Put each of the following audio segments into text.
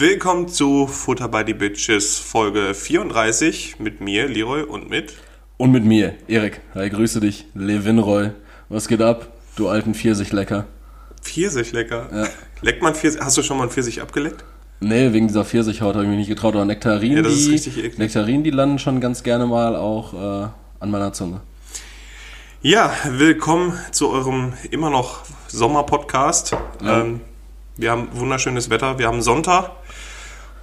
Willkommen zu Futter by the Bitches Folge 34 mit mir, Leroy, und mit. Und mit mir, Erik. Hi, grüße dich. Levinroy. Was geht ab, du alten Pfirsichlecker? Pfirsichlecker? Ja. Leckt man Pfirsich? Hast du schon mal einen Pfirsich abgeleckt? Nee, wegen dieser Pfirsichhaut habe ich mich nicht getraut. Aber Nektarinen, Ja, das ist die, richtig eklig. Nektarinen, die landen schon ganz gerne mal auch äh, an meiner Zunge. Ja, willkommen zu eurem immer noch Sommerpodcast. Ja. Ähm, wir haben wunderschönes Wetter, wir haben Sonntag.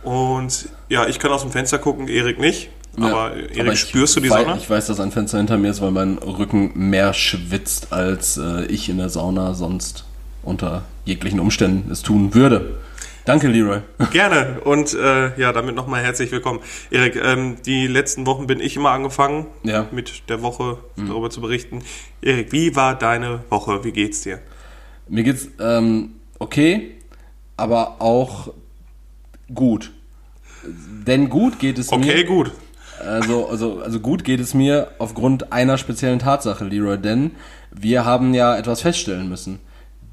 Und ja, ich kann aus dem Fenster gucken, Erik nicht. Ja, Aber Erik, aber spürst du die wei- Sonne? Ich weiß, dass ein Fenster hinter mir ist, weil mein Rücken mehr schwitzt, als äh, ich in der Sauna sonst unter jeglichen Umständen es tun würde. Danke, Leroy. Gerne. Und äh, ja, damit nochmal herzlich willkommen. Erik, ähm, die letzten Wochen bin ich immer angefangen, Ja. Mhm. mit der Woche darüber zu berichten. Erik, wie war deine Woche? Wie geht's dir? Mir geht's ähm, okay, aber auch gut. Denn gut geht es mir. Okay, gut. Also, also, also gut geht es mir aufgrund einer speziellen Tatsache, Leroy, denn wir haben ja etwas feststellen müssen.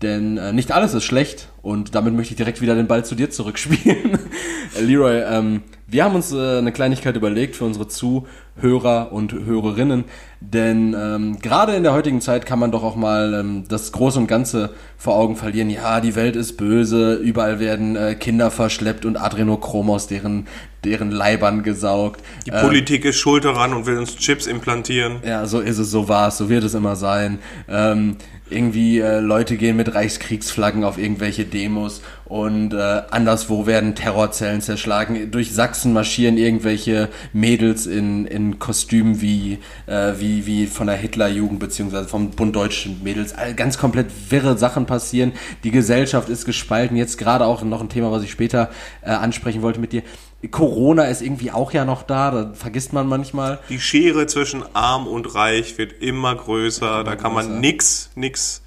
Denn äh, nicht alles ist schlecht und damit möchte ich direkt wieder den Ball zu dir zurückspielen. Äh, Leroy, ähm, wir haben uns äh, eine Kleinigkeit überlegt für unsere Zuhörer und Hörerinnen, denn ähm, gerade in der heutigen Zeit kann man doch auch mal ähm, das Große und Ganze vor Augen verlieren. Ja, die Welt ist böse, überall werden äh, Kinder verschleppt und Adrenochrom aus deren, deren Leibern gesaugt. Die Politik ist schuld daran und will uns Chips implantieren. Ja, so ist es, so war es, so wird es immer sein. Ähm, irgendwie äh, Leute gehen mit Reichskriegsflaggen auf irgendwelche Demos und äh, anderswo werden Terrorzellen zerschlagen. Durch Sachsen marschieren irgendwelche Mädels in, in Kostümen wie, äh, wie, wie von der Hitlerjugend beziehungsweise vom Bund Deutschen Mädels. All, ganz komplett wirre Sachen passieren. Die Gesellschaft ist gespalten. Jetzt gerade auch noch ein Thema, was ich später äh, ansprechen wollte mit dir. Corona ist irgendwie auch ja noch da, da vergisst man manchmal. Die Schere zwischen arm und reich wird immer größer. Da kann man größer. nix, nix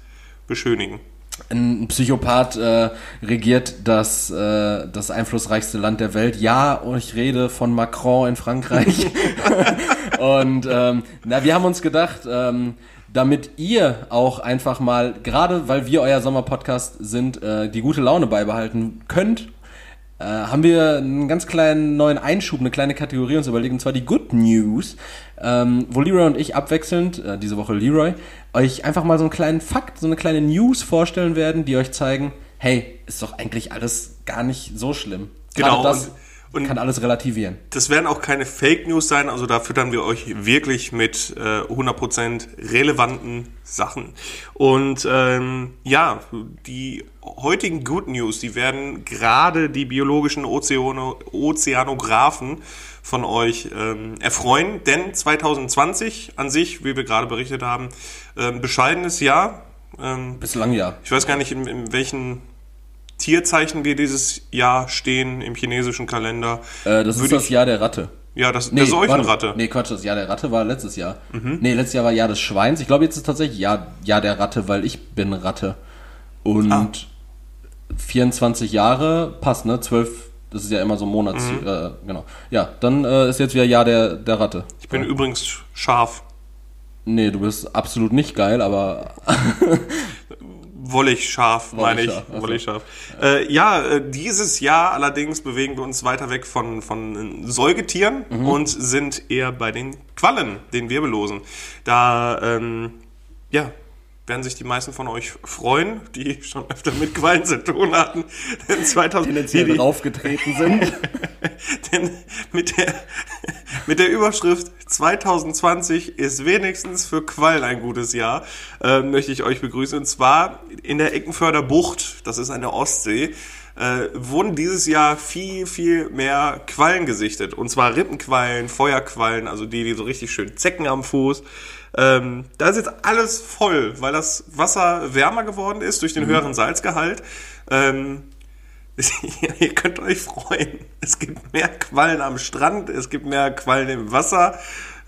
beschönigen. Ein Psychopath äh, regiert das, äh, das einflussreichste Land der Welt. Ja, und ich rede von Macron in Frankreich. und ähm, na, wir haben uns gedacht, ähm, damit ihr auch einfach mal, gerade weil wir euer Sommerpodcast sind, äh, die gute Laune beibehalten könnt, äh, haben wir einen ganz kleinen neuen Einschub, eine kleine Kategorie uns überlegt, und zwar die Good News, ähm, wo Leroy und ich abwechselnd, äh, diese Woche Leroy, euch einfach mal so einen kleinen Fakt, so eine kleine News vorstellen werden, die euch zeigen, hey, ist doch eigentlich alles gar nicht so schlimm. Genau, und- kann alles relativieren. Das werden auch keine Fake News sein, also da füttern wir euch wirklich mit äh, 100% relevanten Sachen. Und ähm, ja, die heutigen Good News, die werden gerade die biologischen Ozeano Ozeanographen von euch ähm, erfreuen, denn 2020 an sich, wie wir gerade berichtet haben, ähm, bescheidenes Jahr. Ähm, Bislang ja. ich weiß gar nicht, in, in welchen Tierzeichen wir dieses Jahr stehen im chinesischen Kalender. Äh, das ist Würde das Jahr der Ratte. ja, das, der Seuchenratte. Nee, Quatsch, das Jahr der Ratte war letztes Jahr. Nee, letztes Jahr war Jahr des Schweins. Ich glaube, jetzt ist tatsächlich Jahr, Jahr der Ratte, weil ich bin Ratte. Und Ah. 24 Jahre passt, ne? 12, das ist ja immer so Monats, äh, genau. Ja, dann äh, ist jetzt wieder Jahr der, der Ratte. Ich bin übrigens scharf. Nee, du bist absolut nicht geil, aber Wollig scharf, meine ich. Wollig scharf. Äh, ja, äh, dieses Jahr allerdings bewegen wir uns weiter weg von, von Säugetieren Mhm. und sind eher bei den Quallen, den Wirbellosen. Da, ähm, ja, werden sich die meisten von euch freuen, die schon öfter mit Quallen zu tun hatten. Denn 2000, tendenziell die- die- draufgetreten sind. Denn mit der, mit der Überschrift 2020 ist wenigstens für Quallen ein gutes Jahr, äh, möchte ich euch begrüßen. Und zwar in der Eckenförder Bucht, das ist an der Ostsee, äh, wurden dieses Jahr viel, viel mehr Quallen gesichtet. Und zwar Rippenquallen, Feuerquallen, also die, die so richtig schön Zecken am Fuß. Ähm, da ist jetzt alles voll, weil das Wasser wärmer geworden ist durch den höheren Salzgehalt. Ähm, Ihr könnt euch freuen. Es gibt mehr Quallen am Strand, es gibt mehr Quallen im Wasser,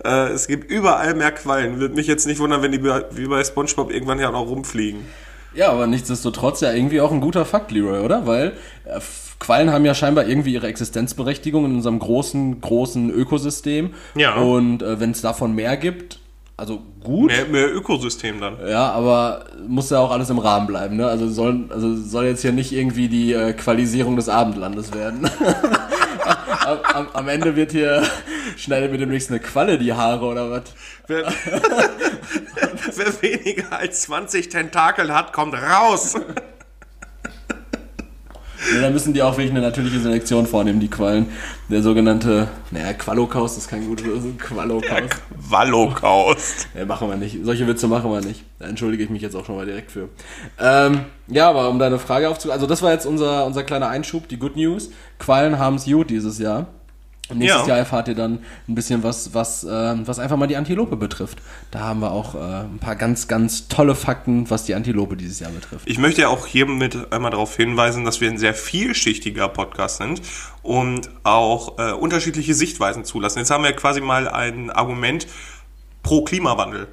äh, es gibt überall mehr Quallen. Würde mich jetzt nicht wundern, wenn die wie bei SpongeBob irgendwann ja auch noch rumfliegen. Ja, aber nichtsdestotrotz ja irgendwie auch ein guter Fakt, Leroy, oder? Weil äh, Quallen haben ja scheinbar irgendwie ihre Existenzberechtigung in unserem großen, großen Ökosystem. Ja. Und äh, wenn es davon mehr gibt, also gut. Mehr, mehr Ökosystem dann. Ja, aber muss ja auch alles im Rahmen bleiben, ne? Also soll, also soll jetzt hier nicht irgendwie die äh, Qualisierung des Abendlandes werden. am, am, am Ende wird hier, schneidet mir demnächst eine Qualle die Haare oder was? Wer, wer weniger als 20 Tentakel hat, kommt raus. Ja, da müssen die auch wirklich eine natürliche Selektion vornehmen, die Quallen. Der sogenannte, naja, Quallokaust ist kein gutes, ist ein Quallokaust. Wallokaust. Ja, machen wir nicht. Solche Witze machen wir nicht. Da entschuldige ich mich jetzt auch schon mal direkt für. Ähm, ja, aber um deine Frage aufzu... Also das war jetzt unser, unser kleiner Einschub, die Good News. Quallen haben's gut dieses Jahr. Und nächstes Ja. Jahr erfahrt ihr dann ein bisschen was, was, ähm, was einfach mal die Antilope betrifft. Da haben wir auch äh, ein paar ganz, ganz tolle Fakten, was die Antilope dieses Jahr betrifft. Ich möchte ja auch hiermit einmal darauf hinweisen, dass wir ein sehr vielschichtiger Podcast sind und auch äh, unterschiedliche Sichtweisen zulassen. Jetzt haben wir quasi mal ein Argument pro Klimawandel.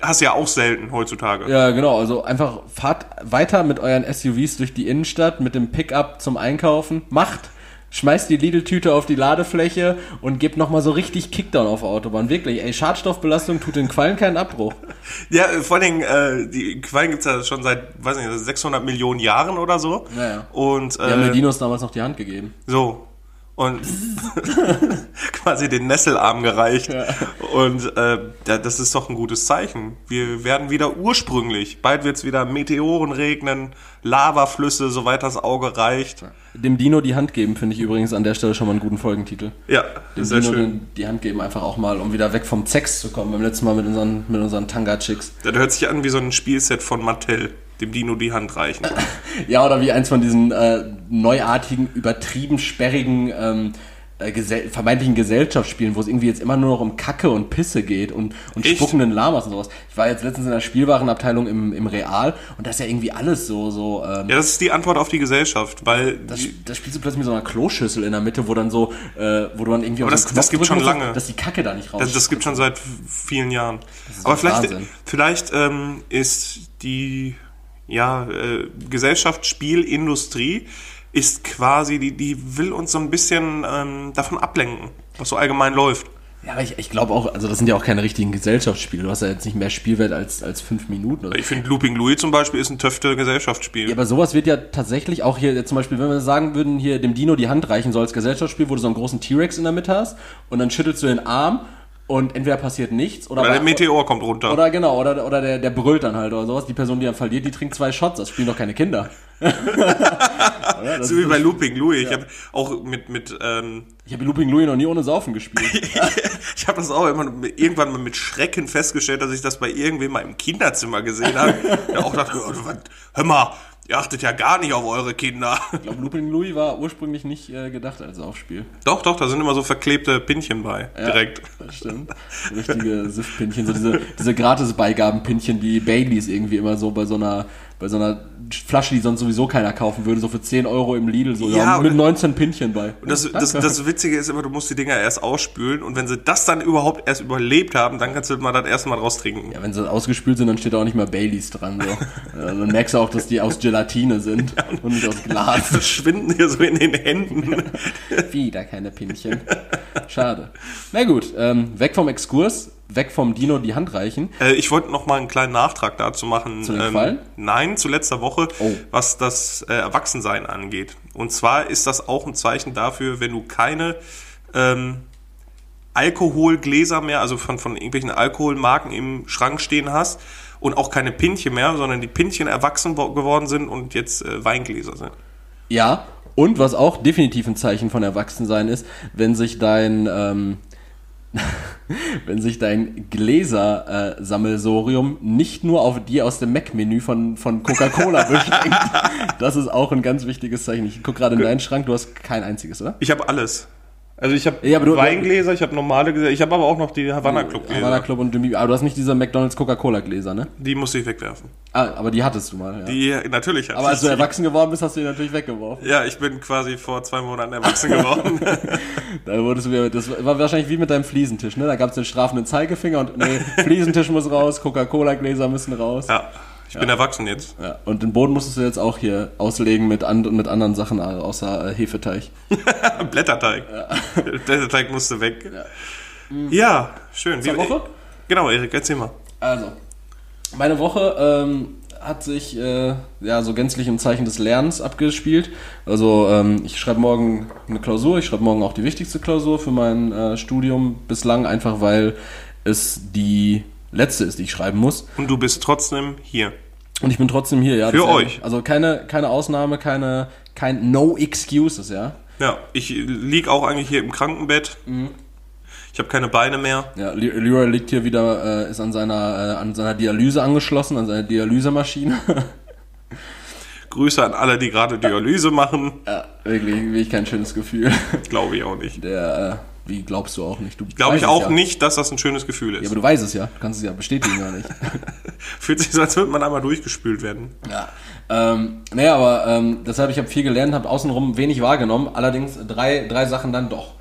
Hast ja auch selten heutzutage. Ja, genau. Also einfach fahrt weiter mit euren SUVs durch die Innenstadt mit dem Pickup zum Einkaufen. Macht. Schmeißt die Lidl-Tüte auf die Ladefläche und gebt nochmal so richtig Kickdown auf der Autobahn. Wirklich, ey, Schadstoffbelastung tut den Quallen keinen Abbruch. Ja, äh, vor allen Dingen, äh, die Quallen gibt's ja schon seit, weiß nicht, 600 Millionen Jahren oder so. Ja, ja. Und Die haben den äh, Dinos damals noch die Hand gegeben. so. Und quasi den Nesselarm gereicht. Und äh, da- das ist doch ein gutes Zeichen. Wir werden wieder ursprünglich. Bald wird's wieder Meteoren regnen, Lavaflüsse, soweit das Auge reicht. Dem Dino die Hand geben, finde ich übrigens an der Stelle schon mal einen guten Folgentitel. Ja, Dem sehr Dino schön. die Hand geben einfach auch mal, um wieder weg vom Sex zu kommen. Beim letzten Mal mit unseren, mit unseren Tanga-Chicks. Das hört sich an wie so ein Spielset von Mattel. Dem Dino die Hand reichen. Ja, oder wie eins von diesen äh, neuartigen, übertrieben sperrigen, ähm, äh, gesell vermeintlichen Gesellschaftsspielen, wo es irgendwie jetzt immer nur noch um Kacke und Pisse geht und, und Echt? spuckenden Lamas und sowas. Ich war jetzt letztens in der Spielwarenabteilung im, im Real und das ist ja irgendwie alles so, so, ähm, Ja, das ist die Antwort auf die Gesellschaft, weil das, das spielst du plötzlich mit so einer Kloschüssel in der Mitte, wo dann so, äh, wo du dann irgendwie Aber auf das- das Knopf gibt's drücken schon musst, lange. dass die Kacke da nicht raus. das, das gibt schon seit vielen Jahren. Aber vielleicht, Wahnsinn. vielleicht ähm, ist die ja, äh, Gesellschaftsspielindustrie ist quasi, die, die will uns so ein bisschen ähm, davon ablenken, was so allgemein läuft. Ja, aber ich, ich glaube auch, also das sind ja auch keine richtigen Gesellschaftsspiele. Du hast ja jetzt nicht mehr Spielwert als, als fünf Minuten. Oder. Ich finde, Looping Louis zum Beispiel ist ein Töfte Gesellschaftsspiel. Ja, aber sowas wird ja tatsächlich auch hier, zum Beispiel, wenn wir sagen würden, hier dem Dino die Hand reichen soll als Gesellschaftsspiel, wo du so einen großen T-Rex in der Mitte hast und dann schüttelst du den Arm und entweder passiert nichts oder, Oder der Meteor kommt runter. oder genau, oder, oder der, der brüllt dann halt oder sowas. Die Person, die dann verliert, die trinkt zwei Shots. Das spielen doch keine Kinder. so wie bei Looping Louis. Ich habe auch mit, mit ähm, ich habe Looping Louis noch nie ohne Saufen gespielt. ich habe das auch immer irgendwann mal mit Schrecken festgestellt, dass ich das bei irgendwem mal im Kinderzimmer gesehen habe. Der auch dachte, oh, hör mal, ihr achtet ja gar nicht auf eure Kinder. Ich glaube, Looping Louis war ursprünglich nicht äh, gedacht als Saufspiel. Doch, doch, da sind immer so verklebte Pinchen bei, direkt. Das stimmt. Richtige Siftpinchen, so diese, diese Gratis-Beigabenpinchen, die Baileys irgendwie immer so bei so einer, bei so einer Flasche, die sonst sowieso keiner kaufen würde, so für 10 Euro im Lidl, so Ja, ja, mit und- 19 Pinchen bei. Und das, das, das Witzige ist immer, du musst die Dinger erst ausspülen und wenn sie das dann überhaupt erst überlebt haben, dann kannst du mal das erste Mal draus trinken. ja, wenn sie ausgespült sind, dann steht da auch nicht mehr Baileys dran. So. Ja, dann merkst du auch, dass die aus Gelatine sind und nicht aus Glas. Verschwinden hier so in den Händen. Wieder keine Pinchen. Schade. Na gut, ähm, weg vom Exkurs, weg vom Dino die Hand reichen. Äh, ich wollte noch mal einen kleinen Nachtrag dazu machen. Zu den Quallen? Nein, zu letzter Woche, Oh. was das äh, Erwachsensein angeht. Und zwar ist das auch ein Zeichen dafür, wenn du keine ähm, Alkoholgläser mehr, also von, von irgendwelchen Alkoholmarken im Schrank stehen hast und auch keine Pinchen mehr, sondern die Pinchen erwachsen wo- geworden sind und jetzt äh, Weingläser sind. Ja, und was auch definitiv ein Zeichen von Erwachsensein ist, wenn sich dein, ähm, wenn sich dein Gläser-Sammelsorium nicht nur auf die aus dem Mac-Menü von, von Coca-Cola beschränkt. Das ist auch ein ganz wichtiges Zeichen. Ich gucke gerade in deinen Schrank, du hast kein einziges, oder? Ich habe alles. Also ich habe Ja, Weingläser, ich habe normale Gläser, ich habe aber auch noch die Havana Club Gläser. Havana Club und Jimmy, aber du hast nicht diese McDonalds Coca-Cola-Gläser, ne? Die musste ich wegwerfen. Ah, aber die hattest du mal, ja. Die natürlich. aber als du erwachsen geworden bist, hast du die natürlich weggeworfen. Ja, ich bin quasi vor zwei Monaten erwachsen geworden. Da wurdest du wieder, das war wahrscheinlich wie mit deinem Fliesentisch, ne? Da gab es den strafenden Zeigefinger und nee, Fliesentisch muss raus, Coca-Cola-Gläser müssen raus. ja, ich bin erwachsen jetzt. Ja, und den Boden musstest du jetzt auch hier auslegen mit, and mit anderen Sachen außer äh, Hefeteig. Blätterteig. Blätterteig musste weg. Ja, schön. Zur Woche? Genau, Erik, erzähl mal. Also, meine Woche ähm, hat sich äh, ja so gänzlich im Zeichen des Lernens abgespielt. Also ähm, ich schreibe morgen eine Klausur, ich schreibe morgen auch die wichtigste Klausur für mein äh, Studium bislang, einfach weil es die letzte ist, die ich schreiben muss. Und du bist trotzdem hier. Und ich bin trotzdem hier, ja. Für euch. Also keine, keine Ausnahme, keine, kein No Excuses, ja. Ja, ich lieg auch eigentlich hier im Krankenbett. Ich habe keine Beine mehr. Ja, Le- Leroy liegt hier wieder, äh, ist an seiner, äh, an seiner Dialyse angeschlossen, an seiner Dialysemaschine. Grüße an alle, die gerade Dialyse machen. ja, wirklich, wirklich kein schönes Gefühl. Glaube ich auch nicht. Der, äh, wie glaubst du auch nicht? Du Glaube ich auch ja. nicht, dass das ein schönes Gefühl Ja, ist. aber du weißt es ja. Du kannst es ja bestätigen gar nicht. Fühlt sich so, als würde man einmal durchgespült werden. ja. Ähm, naja, aber ähm, deshalb, ich habe viel gelernt, habe außenrum wenig wahrgenommen. Allerdings drei, drei Sachen dann doch.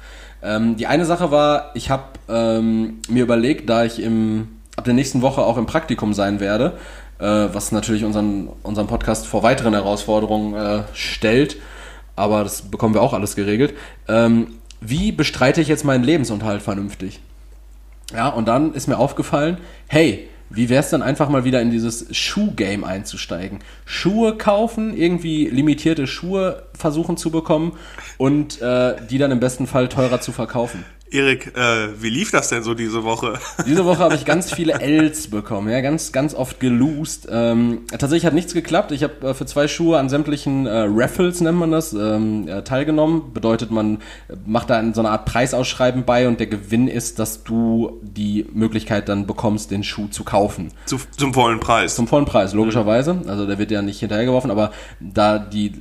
Ähm, die eine Sache war, ich habe ähm, mir überlegt, da ich im, ab der nächsten Woche auch im Praktikum sein werde, äh, was natürlich unseren, unseren Podcast vor weiteren Herausforderungen äh, stellt, aber das bekommen wir auch alles geregelt. Ähm, wie bestreite ich jetzt meinen Lebensunterhalt vernünftig? Ja, und dann ist mir aufgefallen, hey, wie wäre es dann einfach mal wieder in dieses Schuhgame einzusteigen? Schuhe kaufen, irgendwie limitierte Schuhe versuchen zu bekommen und äh, die dann im besten Fall teurer zu verkaufen. Erik, äh, wie lief das denn so diese Woche? Diese Woche habe ich ganz viele Ls bekommen, ja, ganz, ganz oft gelost. Ähm, tatsächlich hat nichts geklappt. Ich habe äh, für zwei Schuhe an sämtlichen äh, Raffles, nennt man das, ähm, äh, teilgenommen. Bedeutet, man äh, macht da so eine Art Preisausschreiben bei und der Gewinn ist, dass du die Möglichkeit dann bekommst, den Schuh zu kaufen. Zu, zum vollen Preis. Zum vollen Preis, logischerweise. Also der wird ja nicht hinterhergeworfen, aber da die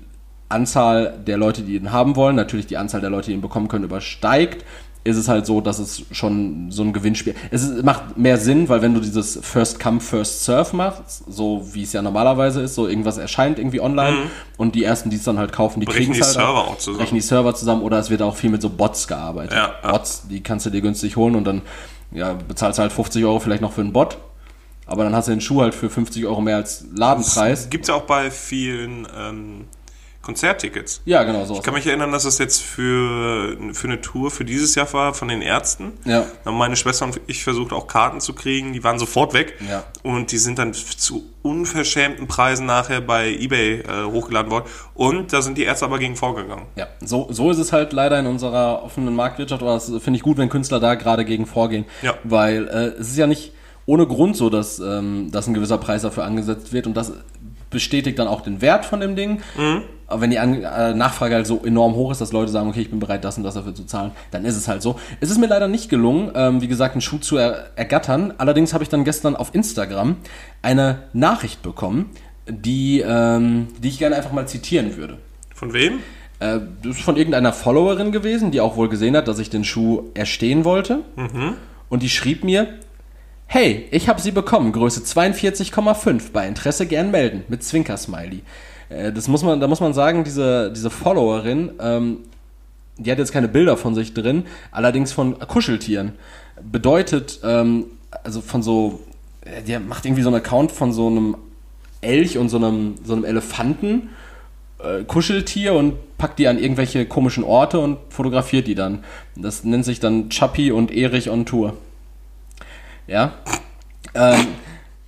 Anzahl der Leute, die ihn haben wollen, natürlich die Anzahl der Leute, die ihn bekommen können, übersteigt, ist es halt so, dass es schon so ein Gewinnspiel. Es ist, macht mehr Sinn, weil wenn du dieses First Come, First Serve machst, so wie es ja normalerweise ist, so irgendwas erscheint irgendwie online und die ersten, die es dann halt kaufen, die Mhm. Kriegen es die halt Server auch zusammen. Brechen die Server zusammen oder es wird auch viel mit so Bots gearbeitet. Ja, ja. Bots, die kannst du dir günstig holen und dann ja, bezahlst du halt 50 Euro vielleicht noch für einen Bot. Aber dann hast du den Schuh halt für 50 Euro mehr als Ladenpreis. Gibt's ja auch bei vielen ähm, Konzerttickets. Ja, genau so. Ich kann mich erinnern, dass es jetzt für, für eine Tour für dieses Jahr war von den Ärzten. Ja. Da haben meine Schwester und ich versucht auch Karten zu kriegen. Die waren sofort weg. Ja. Und die sind dann zu unverschämten Preisen nachher bei eBay äh, hochgeladen worden. Und da sind die Ärzte aber gegen vorgegangen. Ja, so, so ist es halt leider in unserer offenen Marktwirtschaft, aber das finde ich gut, wenn Künstler da gerade gegen vorgehen. Ja. Weil äh, es ist ja nicht ohne Grund so, dass, ähm, dass ein gewisser Preis dafür angesetzt wird und das bestätigt dann auch den Wert von dem Ding. Aber wenn die An äh, Nachfrage halt so enorm hoch ist, dass Leute sagen, okay, ich bin bereit, das und das dafür zu zahlen, dann ist es halt so. Es ist mir leider nicht gelungen, ähm, wie gesagt, einen Schuh zu er ergattern. Allerdings habe ich dann gestern auf Instagram eine Nachricht bekommen, die, ähm, die ich gerne einfach mal zitieren würde. Von wem? Äh, das ist von irgendeiner Followerin gewesen, die auch wohl gesehen hat, dass ich den Schuh erstehen wollte. Und die schrieb mir, hey, ich habe sie bekommen, Größe 42,5, bei Interesse gern melden, mit Zwinker-Smiley. Äh, das muss man, da muss man sagen, diese, diese Followerin, ähm, die hat jetzt keine Bilder von sich drin, allerdings von Kuscheltieren. Bedeutet, ähm, also von so, äh, die macht irgendwie so einen Account von so einem Elch und so einem, so einem Elefanten, äh, Kuscheltier und packt die an irgendwelche komischen Orte und fotografiert die dann. Das nennt sich dann Chappie und Erich on Tour. Ja. Ähm,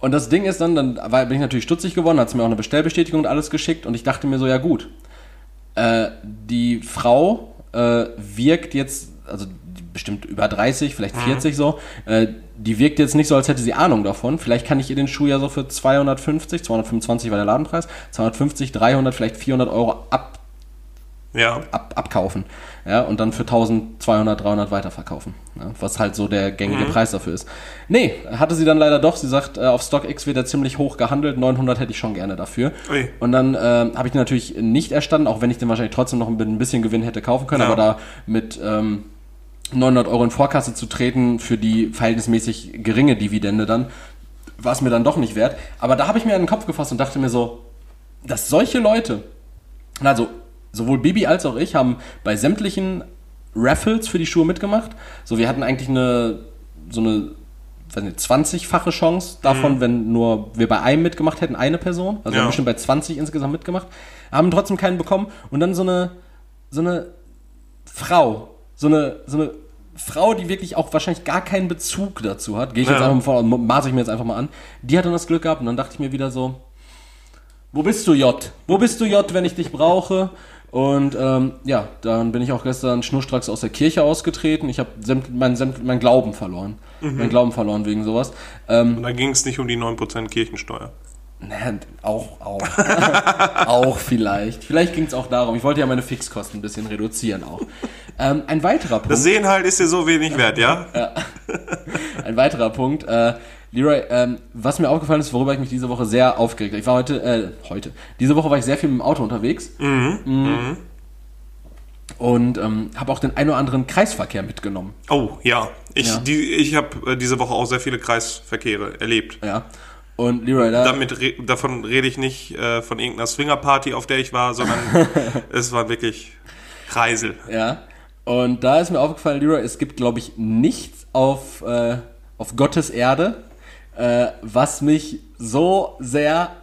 und das Ding ist dann, dann war, bin ich natürlich stutzig geworden, hat sie mir auch eine Bestellbestätigung und alles geschickt und ich dachte mir so, ja gut, äh, die Frau äh, wirkt jetzt, also bestimmt über 30, vielleicht 40 so, äh, die wirkt jetzt nicht so, als hätte sie Ahnung davon. Vielleicht kann ich ihr den Schuh ja so für 250, 225 war der Ladenpreis, 250, 300, vielleicht 400 Euro ab, Ja. ab, abkaufen. Ja, und dann für 1200, 300 weiterverkaufen. Ja, was halt so der gängige Preis dafür ist. Nee, hatte sie dann leider doch. Sie sagt, äh, auf StockX wird er ziemlich hoch gehandelt. 900 hätte ich schon gerne dafür. Ui. Und dann äh, habe ich den natürlich nicht erstanden, auch wenn ich den wahrscheinlich trotzdem noch ein bisschen Gewinn hätte kaufen können. Ja. Aber da mit ähm, 900 Euro in Vorkasse zu treten für die verhältnismäßig geringe Dividende dann, war es mir dann doch nicht wert. Aber da habe ich mir an den Kopf gefasst und dachte mir so, dass solche Leute, also sowohl Bibi als auch ich, haben bei sämtlichen Raffles für die Schuhe mitgemacht. So, wir hatten eigentlich eine, so eine, weiß nicht, 20-fache Chance davon, wenn nur wir bei einem mitgemacht hätten, eine Person. Also wir Ja. haben bestimmt bei 20 insgesamt mitgemacht. Haben trotzdem keinen bekommen. Und dann so eine, so eine Frau, so eine, so eine Frau, die wirklich auch wahrscheinlich gar keinen Bezug dazu hat, gehe ich jetzt Ja. einfach mal vor, maße ich mir jetzt einfach mal an, die hat dann das Glück gehabt und dann dachte ich mir wieder so, wo bist du J? Wo bist du J, wenn ich dich brauche? Und ähm, ja, dann bin ich auch gestern schnurstracks aus der Kirche ausgetreten. Ich habe mein, mein Glauben verloren. Mein Glauben verloren wegen sowas. Ähm, Und da ging es nicht um die 9% Kirchensteuer. naja, auch, auch. auch vielleicht. Vielleicht ging es auch darum. Ich wollte ja meine Fixkosten ein bisschen reduzieren auch. Ähm, ein weiterer Punkt. Das Sehen halt ist dir so wenig wert, ja? Ein weiterer Punkt. Äh, Leroy, ähm, was mir aufgefallen ist, worüber ich mich diese Woche sehr aufgeregt habe. Ich war heute, äh, heute. Diese Woche war ich sehr viel mit dem Auto unterwegs. Mhm. Und ähm, habe auch den ein oder anderen Kreisverkehr mitgenommen. Oh, ja. Ich, Ja. Die, ich habe äh, diese Woche auch sehr viele Kreisverkehre erlebt. Ja. Und Leroy, da, Damit re davon rede ich nicht äh, von irgendeiner Swingerparty, auf der ich war, sondern es war wirklich Kreisel. ja. Und da ist mir aufgefallen, Leroy, es gibt, glaube ich, nichts auf, äh, auf Gottes Erde, äh, was mich so sehr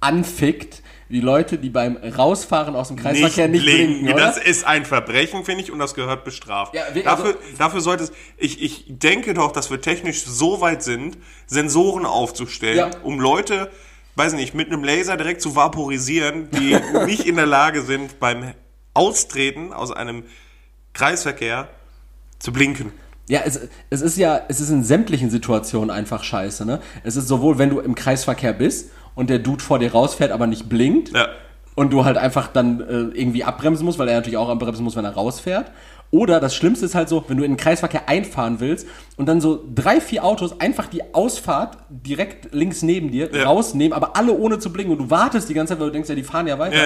anfickt, wie Leute, die beim Rausfahren aus dem Kreisverkehr nicht, blinken, oder? Das ist ein Verbrechen, finde ich, und das gehört bestraft. Ja, wir- dafür, also- dafür sollte es. Ich, ich denke doch, dass wir technisch so weit sind, Sensoren aufzustellen, Ja. um Leute, weiß nicht, mit einem Laser direkt zu vaporisieren, die nicht in der Lage sind, beim Austreten aus einem Kreisverkehr zu blinken. Ja, es, es ist ja, es ist in sämtlichen Situationen einfach scheiße, ne? Es ist sowohl, wenn du im Kreisverkehr bist und der Dude vor dir rausfährt, aber nicht blinkt. Ja. Und du halt einfach dann äh, irgendwie abbremsen musst, weil er natürlich auch abbremsen muss, wenn er rausfährt. Oder das Schlimmste ist halt so, wenn du in den Kreisverkehr einfahren willst und dann so drei, vier Autos einfach die Ausfahrt direkt links neben dir Ja. rausnehmen, aber alle ohne zu blinken und du wartest die ganze Zeit, weil du denkst, ja, die fahren ja weiter.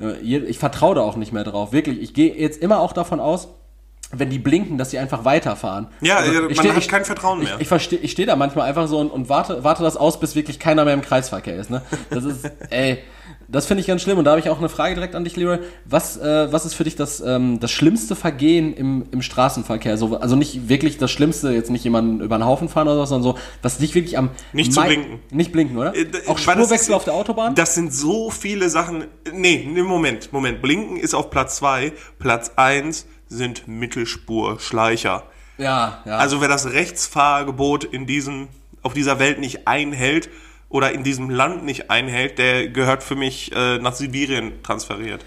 Ja, je- Ich vertraue da auch nicht mehr drauf. Wirklich. Ich gehe jetzt immer auch davon aus, wenn die blinken, dass sie einfach weiterfahren. Ja, ich man steh- hat ich- kein Vertrauen mehr. Ich, ich, versteh- ich stehe da manchmal einfach so und, und warte, warte das aus, bis wirklich keiner mehr im Kreisverkehr ist. Ne? Das ist, ey, das finde ich ganz schlimm. Und da habe ich auch eine Frage direkt an dich, Leroy. Was, äh, was ist für dich das, ähm, das schlimmste Vergehen im, im Straßenverkehr? So, also nicht wirklich das Schlimmste, jetzt nicht jemanden über den Haufen fahren oder so, sondern so, was dich wirklich am Nicht zu blinken. Nicht blinken, oder? Äh, auch Spurwechsel ist- auf der Autobahn? Das sind so viele Sachen. Nee, nee, Moment, Moment. Blinken ist auf Platz zwei. Platz eins sind Mittelspurschleicher. ja, ja. Also wer das Rechtsfahrgebot in diesem, auf dieser Welt nicht einhält oder in diesem Land nicht einhält, der gehört für mich äh, nach Sibirien transferiert.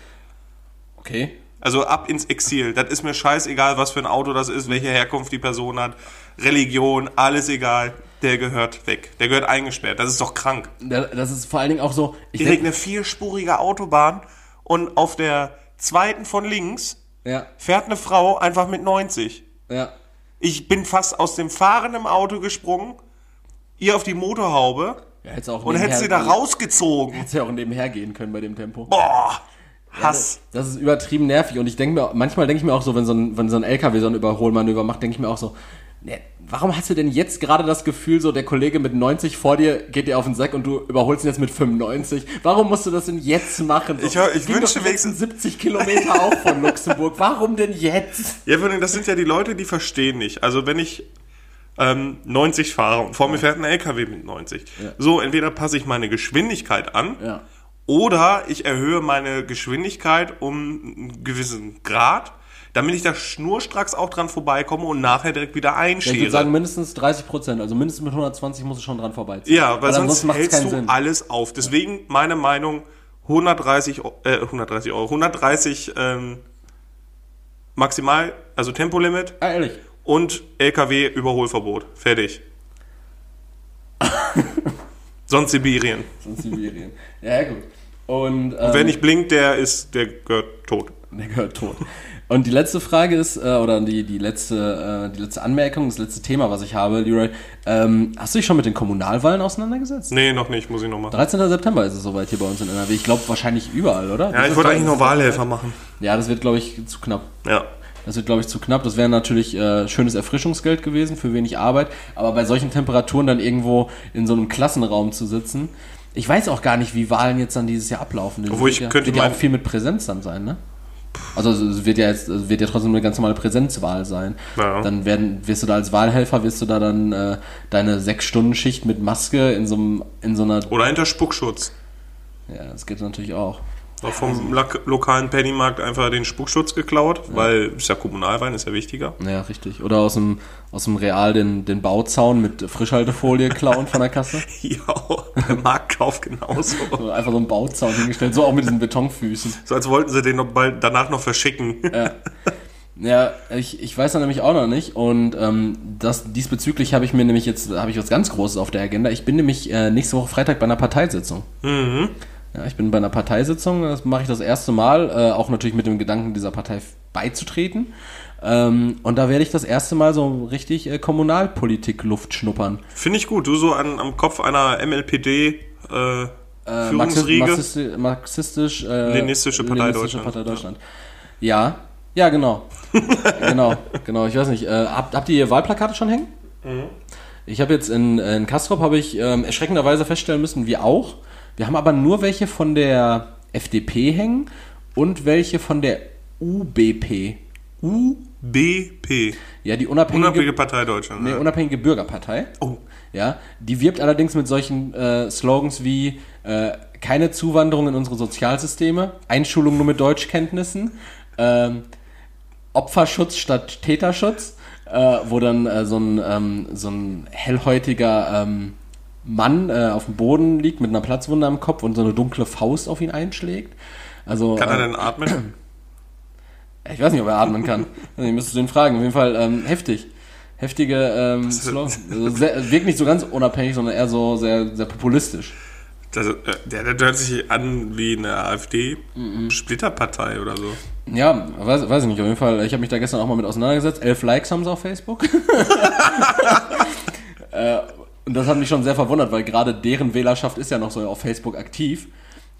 okay. Also ab ins Exil. Das ist mir scheißegal, was für ein Auto das ist, welche Herkunft die Person hat, Religion, alles egal. Der gehört weg. Der gehört eingesperrt. Das ist doch krank. Da- Das ist vor allen Dingen auch so. Ich Direkt eine vierspurige Autobahn und auf der zweiten von links ja, fährt eine Frau einfach mit 90. ja. Ich bin fast aus dem fahrenden Auto gesprungen, ihr auf die Motorhaube ja und hätte sie da rausgezogen. Hättest ja auch nebenher gehen können bei dem Tempo. Boah, Hass. Das ist übertrieben nervig und ich denke mir, manchmal denke ich mir auch so, wenn so ein, wenn so ein LKW so ein Überholmanöver macht, denke ich mir auch so, ne, warum hast du denn jetzt gerade das Gefühl, so der Kollege mit 90 vor dir geht dir auf den Sack und du überholst ihn jetzt mit 95? Warum musst du das denn jetzt machen? So, Ich ich wünsche wenigstens- 70 Kilometer auch von Luxemburg. Warum denn jetzt? Ja, das sind ja die Leute, die verstehen nicht. Also wenn ich ähm, 90 fahre und vor mir fährt ein LKW mit 90. So, entweder passe ich meine Geschwindigkeit an Ja. oder ich erhöhe meine Geschwindigkeit um einen gewissen Grad, damit ich da schnurstracks auch dran vorbeikomme und nachher direkt wieder Ja, ich würde einschere. sagen mindestens 30 Prozent, also mindestens mit 120 muss es schon dran vorbeiziehen. Ja, weil sonst ansonsten macht's hältst du Sinn. alles auf. Deswegen meine Meinung 130, Eu- äh, 130 Euro, 130 ähm, maximal, also Tempolimit Ah, ehrlich. und LKW Überholverbot. Fertig. Sonst Sibirien. Sonst Sibirien. Ja, gut. Und, ähm, Wer nicht blinkt, der ist, der gehört tot. Der gehört tot. Und die letzte Frage ist, äh, oder die, die, letzte, äh, die letzte Anmerkung, das letzte Thema, was ich habe, Leroy. Ähm, hast du dich schon mit den Kommunalwahlen auseinandergesetzt? Nee, noch nicht, muss ich noch machen. 13. September ist es soweit hier bei uns in NRW. Ich glaube wahrscheinlich überall, oder? Ja, Das ich wollte eigentlich noch Wahlhelfer machen. Ja, das wird, glaube ich, zu knapp. Ja. Das wird, glaube ich, zu knapp. Das wäre natürlich äh, schönes Erfrischungsgeld gewesen für wenig Arbeit. Aber bei solchen Temperaturen dann irgendwo in so einem Klassenraum zu sitzen. Ich weiß auch gar nicht, wie Wahlen jetzt dann dieses Jahr ablaufen. Obwohl ich ja, könnte wird ja auch viel mit Präsenz dann sein, ne? Also es wird ja jetzt wird ja trotzdem eine ganz normale Präsenzwahl sein. Ja. Dann werden, wirst du da als Wahlhelfer, wirst du da dann äh, deine sechs Stunden Schicht mit Maske in so einem, in so einer Oder hinter Spuckschutz. ja, das geht natürlich auch. Vom lok lokalen Pennymarkt einfach den Spuckschutz geklaut, weil ist ja Kommunalwein, ist ja wichtiger. Ja, richtig. Oder aus dem, aus dem Real den, den Bauzaun mit Frischhaltefolie klauen von der Kasse. Ja, beim Marktkauf genauso. So, einfach so einen Bauzaun hingestellt, so auch mit diesen Betonfüßen. So als wollten sie den noch bald danach noch verschicken. Ja. Ja, ich, ich weiß da nämlich auch noch nicht und ähm, das, diesbezüglich habe ich mir nämlich jetzt, habe ich was ganz Großes auf der Agenda. Ich bin nämlich äh, nächste Woche Freitag bei einer Parteisitzung. Mhm. Ja, ich bin bei einer Parteisitzung, das mache ich das erste Mal, äh, auch natürlich mit dem Gedanken, dieser Partei beizutreten. Ähm, und da werde ich das erste Mal so richtig äh, Kommunalpolitik-Luft schnuppern. Finde ich gut. Du so an, am Kopf einer MLPD äh, Äh, Führungsriege. Marxistisch, marxistisch äh, Leninistische Partei Deutschland. Partei Deutschland. Ja, ja, genau. genau, genau. Ich weiß nicht. Äh, habt, habt ihr Wahlplakate schon hängen? Mhm. Ich habe jetzt in, in Kastrop habe ich ähm, erschreckenderweise feststellen müssen, wir auch. Wir haben aber nur welche von der FDP hängen und welche von der UBP. UBP. Ja, die unabhängige, Unabhängige Partei Deutschland. nee, ja. unabhängige Bürgerpartei. Oh. Ja, die wirbt allerdings mit solchen äh, Slogans wie äh, keine Zuwanderung in unsere Sozialsysteme, Einschulung nur mit Deutschkenntnissen, ähm, Opferschutz statt Täterschutz, äh, wo dann äh, so, ein, ähm, so ein hellhäutiger ähm, Mann äh, auf dem Boden liegt mit einer Platzwunde am Kopf und so eine dunkle Faust auf ihn einschlägt. Also, Kann er äh, denn atmen? ich weiß nicht, ob er atmen kann. Also, Ich müsste den fragen. Auf jeden Fall ähm, heftig. Heftige ähm, Slogans. Also sehr, wirkt nicht so ganz unabhängig, sondern eher so sehr, sehr populistisch. Das, äh, der, der hört sich an wie eine AfD-Splitterpartei oder so. Ja, weiß, weiß ich nicht. Auf jeden Fall, ich habe mich da gestern auch mal mit auseinandergesetzt. Elf Likes haben sie auf Facebook. äh, und das hat mich schon sehr verwundert, weil gerade deren Wählerschaft ist ja noch so auf Facebook aktiv.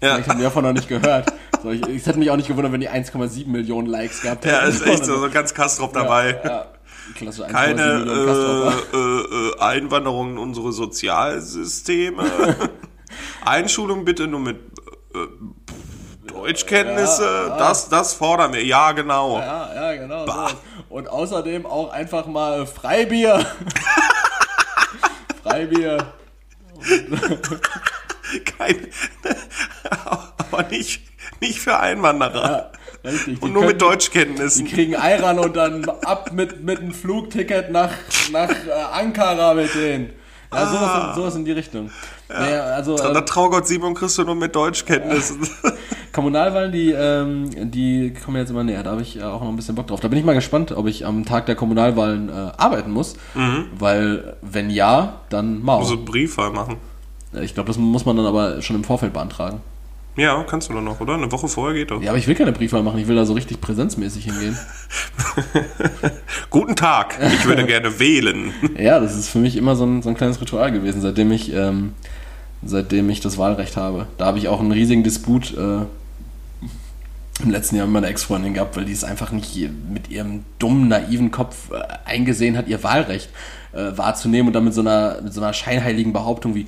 Ja. Vielleicht haben die davon noch nicht gehört. So, ich, es hätte mich auch nicht gewundert, wenn die 1,7 Millionen Likes gehabt hätten. Ja, ist echt so, so ganz Kastrop dabei. Ja, klasse, 1,7 Keine äh, äh, äh, Einwanderung in unsere Sozialsysteme. Einschulung bitte nur mit äh, Deutschkenntnisse. Das, das fordern wir. Ja, genau. Ja, ja, genau. So. Und außerdem auch einfach mal Freibier. Freibier. Kein, aber nicht, nicht für Einwanderer. Ja, richtig. Die Und nur mit können- Die Deutschkenntnissen. kriegen Eiran und dann ab mit, mit einem Flugticket nach, nach äh, Ankara mit denen. Ja, sowas, in, sowas in die Richtung. Naja, also Da äh, Traugott Simon kriegst du nur mit Deutschkenntnissen. Kommunalwahlen, die, ähm, die kommen jetzt immer näher. Da habe ich äh, auch noch ein bisschen Bock drauf. Da bin ich mal gespannt, ob ich am Tag der Kommunalwahlen äh, arbeiten muss. Weil, wenn ja, dann mau. so Briefwahl machen. Ich glaube, das muss man dann aber schon im Vorfeld beantragen. Ja, kannst du doch noch, oder? Eine Woche vorher geht doch. Ja, aber ich will keine Briefwahl machen. Ich will da so richtig präsenzmäßig hingehen. Guten Tag, ich würde gerne wählen. Ja, das ist für mich immer so ein, so ein kleines Ritual gewesen, seitdem ich, ähm, seitdem ich das Wahlrecht habe. Da habe ich auch einen riesigen Disput äh, im letzten Jahr mit meiner Ex-Freundin gehabt, weil die es einfach nicht mit ihrem dummen, naiven Kopf äh, eingesehen hat, ihr Wahlrecht äh, wahrzunehmen und dann mit so einer, mit so einer scheinheiligen Behauptung wie,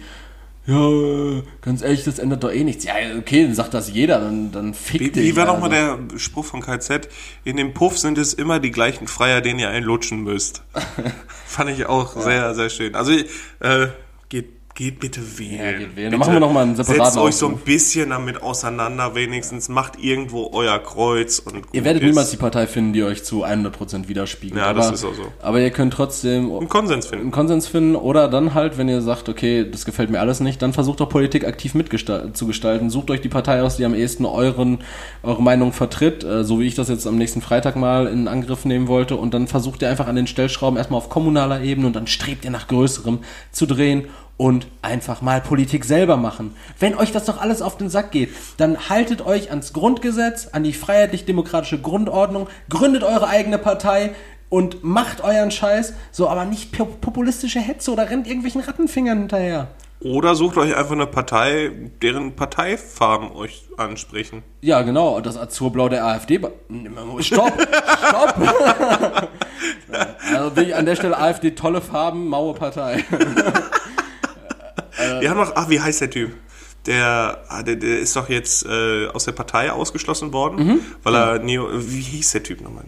ja, ganz ehrlich, das ändert doch eh nichts. Ja, okay, dann sagt das jeder, dann, dann fick Wie, dich. wie war also. nochmal der Spruch von KZ? In dem Puff sind es immer die gleichen Freier, denen ihr einen lutschen müsst. Fand ich auch sehr, sehr schön. Also, äh, geht, geht bitte wählen. Ja, geht wählen. Bitte. Dann machen wir noch mal einen separaten Setzt euch so ein bisschen damit auseinander, wenigstens. Macht irgendwo euer Kreuz und Ihr werdet ist. niemals die Partei finden, die euch zu 100% widerspiegelt. Ja, aber, das ist auch so. Aber ihr könnt trotzdem einen Konsens einen finden. Konsens finden oder dann halt, wenn ihr sagt, okay, das gefällt mir alles nicht, dann versucht doch Politik aktiv mitzugestalten. Sucht euch die Partei aus, die am ehesten euren, eure Meinung vertritt, äh, so wie ich das jetzt am nächsten Freitag mal in Angriff nehmen wollte. Und dann versucht ihr einfach an den Stellschrauben erstmal auf kommunaler Ebene und dann strebt ihr nach Größerem zu drehen und einfach mal Politik selber machen. Wenn euch das doch alles auf den Sack geht, dann haltet euch ans Grundgesetz, an die freiheitlich-demokratische Grundordnung, gründet eure eigene Partei und macht euren Scheiß, so aber nicht pop- populistische Hetze oder rennt irgendwelchen Rattenfingern hinterher. Oder sucht euch einfach eine Partei, deren Parteifarben euch ansprechen. Ja, genau, das Azurblau der AfD. Stopp! Stopp! also will ich an der Stelle AfD tolle Farben, maue Partei. Wir haben noch, ach, wie heißt der Typ? Der, ah, der, der ist doch jetzt äh, aus der Partei ausgeschlossen worden, Mhm. weil er Neo, wie hieß der Typ nochmal?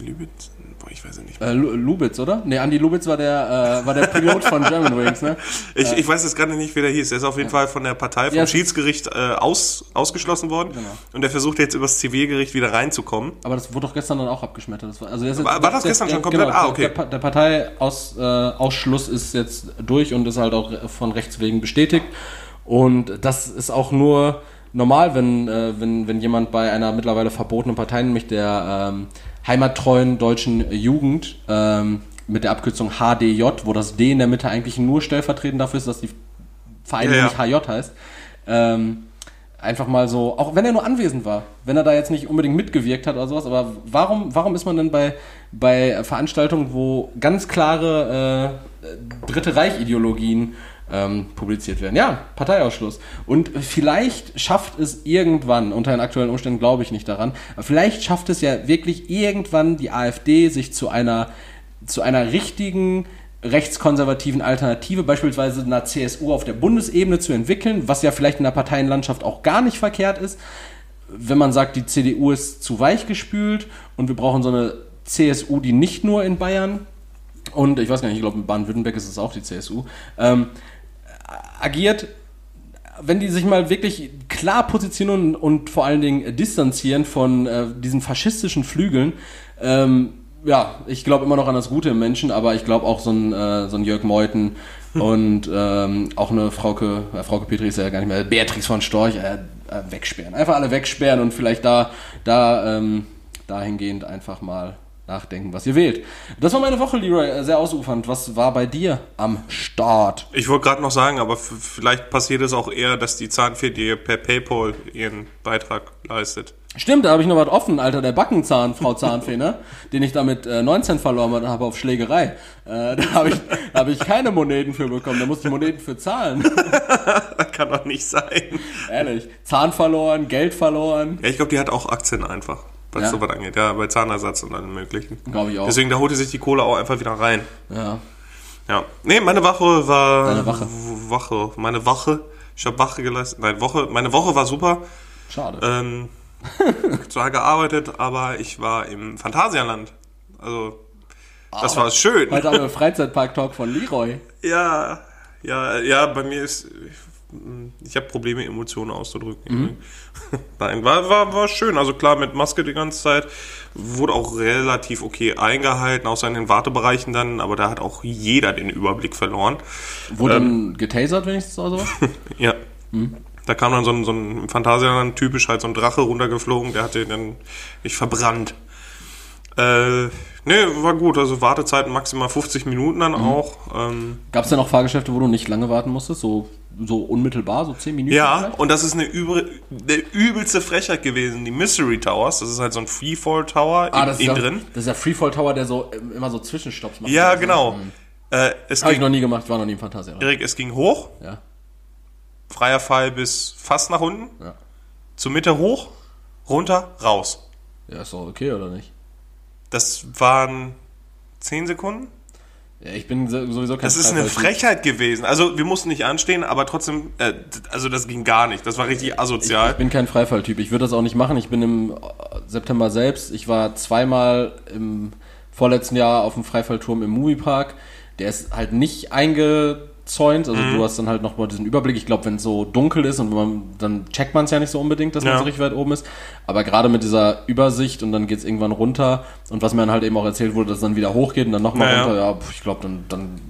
Lübitz? Boah, ich weiß es nicht. Äh, Lu- Lubitz, oder? Nee, Andi Lubitz war der, äh, war der Pilot von German Wings, ne? Ich, ich weiß jetzt gerade nicht, wie der hieß. Der ist auf jeden Fall von der Partei, vom Ja. Schiedsgericht äh, aus, ausgeschlossen worden. Genau. Und der versucht jetzt übers Zivilgericht wieder reinzukommen. Aber das wurde doch gestern dann auch abgeschmettert. Das war, also jetzt, War- war das gestern der, schon komplett? Genau, Ah, okay. Der, der, Parteiausschluss äh, ist jetzt durch und ist halt auch von Rechts wegen bestätigt. Und das ist auch nur normal, wenn, äh, wenn, wenn jemand bei einer mittlerweile verbotenen Partei, nämlich der ähm, heimattreuen deutschen Jugend, ähm, mit der Abkürzung HDJ, wo das D in der Mitte eigentlich nur stellvertretend dafür ist, dass die Vereinigung Ja, ja. nicht HJ heißt, ähm, einfach mal so, auch wenn er nur anwesend war, wenn er da jetzt nicht unbedingt mitgewirkt hat oder sowas, aber warum, warum ist man denn bei, bei Veranstaltungen, wo ganz klare äh, Dritte Reich-Ideologien ähm, publiziert werden? Ja, Parteiausschluss. Und vielleicht schafft es irgendwann, unter den aktuellen Umständen glaube ich nicht daran, aber vielleicht schafft es ja wirklich irgendwann die AfD, sich zu einer, zu einer richtigen rechtskonservativen Alternative, beispielsweise einer CSU auf der Bundesebene zu entwickeln, was ja vielleicht in der Parteienlandschaft auch gar nicht verkehrt ist. Wenn man sagt, die CDU ist zu weich gespült und wir brauchen so eine CSU, die nicht nur in Bayern und ich weiß gar nicht, ich glaube in Baden-Württemberg ist es auch die CSU, ähm, agiert, wenn die sich mal wirklich klar positionieren und, vor allen Dingen distanzieren von äh, diesen faschistischen Flügeln, ähm, ja, ich glaube immer noch an das Gute im Menschen, aber ich glaube auch so ein, äh, so ein Jörg Meuthen und ähm, auch eine Frauke, äh, Frauke Petri ist ja gar nicht mehr, Beatrix von Storch, äh, äh, wegsperren. Einfach alle wegsperren und vielleicht da, da ähm, dahingehend einfach mal nachdenken, was ihr wählt. Das war meine Woche, Leroy, äh, sehr ausufernd. Was war bei dir am Start? Ich wollte gerade noch sagen, aber vielleicht passiert es auch eher, dass die Zahnfee dir per Paypal ihren Beitrag leistet. Stimmt, da habe ich noch was offen, Alter, der Backenzahn, Frau Zahnfee, ne? Den ich damit äh, 19 verloren habe auf Schlägerei. Äh, da habe ich, da hab ich keine Moneten für bekommen, da musste ich Moneten für zahlen. Das kann doch nicht sein. Ehrlich. Zahn verloren, Geld verloren. Ja, ich glaube, die hat auch Aktien einfach, was Ja. sowas angeht. Ja, bei Zahnersatz und allem möglichen. Glaube ich auch. Deswegen, da holte sich die Kohle auch einfach wieder rein. Ja. Ja. Nee, meine Woche war. Deine Wache. W- Woche. Meine Woche. Ich habe Wache geleistet. Nein, Woche. Meine Woche war super. Schade. Ähm, zwar gearbeitet, aber ich war im Phantasialand. Also, das war schön. Heute haben wir Freizeitpark-Talk von Leroy. Ja, ja, ja, bei mir ist. Ich habe Probleme, Emotionen auszudrücken. Nein, war, war, war schön. Also klar, mit Maske die ganze Zeit. Wurde auch relativ okay eingehalten, außer in den Wartebereichen dann, aber da hat auch jeder den Überblick verloren. Wurde dann getasert wenigstens oder sowas? Ja. Da kam dann so ein, so ein Phantasialand typisch halt so ein Drache runtergeflogen, der hatte dann mich verbrannt. Äh, nee, war gut. Also Wartezeiten maximal 50 Minuten dann auch. Ähm, Gab es denn auch Fahrgeschäfte, wo du nicht lange warten musstest? So, so unmittelbar, so 10 Minuten? Ja, vielleicht? und das ist eine, übre, eine übelste Frechheit gewesen. Die Mystery Towers, das ist halt so ein Freefall Tower Ah, in, das ist, innen ja, drin. das ist der Freefall Tower, der so ähm, immer so Zwischenstopps macht. Ja, genau. hm. Äh, es, Habe ich noch nie gemacht, war noch nie im Phantasialand. Erik, es ging hoch, Ja. Freier Fall bis fast nach unten, Ja. zur Mitte hoch, runter, raus. ja, ist doch okay, oder nicht? Das waren 10 Sekunden. Ja, ich bin so- sowieso kein Das ist eine. Frechheit gewesen. Also wir mussten nicht anstehen, aber trotzdem, äh, also das ging gar nicht. Das war richtig asozial. Ich bin kein Freifalltyp. Ich würde das auch nicht machen. Ich bin im äh, September selbst. Ich war zweimal im vorletzten Jahr auf dem Freifallturm im Moviepark. Der ist halt nicht eingezäunt. Also Mhm. du hast dann halt noch mal diesen Überblick. Ich glaube, wenn es so dunkel ist und wenn man, dann checkt man es ja nicht so unbedingt, dass man Ja. so richtig weit oben ist. Aber gerade mit dieser Übersicht und dann geht es irgendwann runter. Und was mir dann halt eben auch erzählt wurde, dass es dann wieder hochgeht und dann nochmal Ja, ja. runter. Ja, pf, ich glaube, dann, dann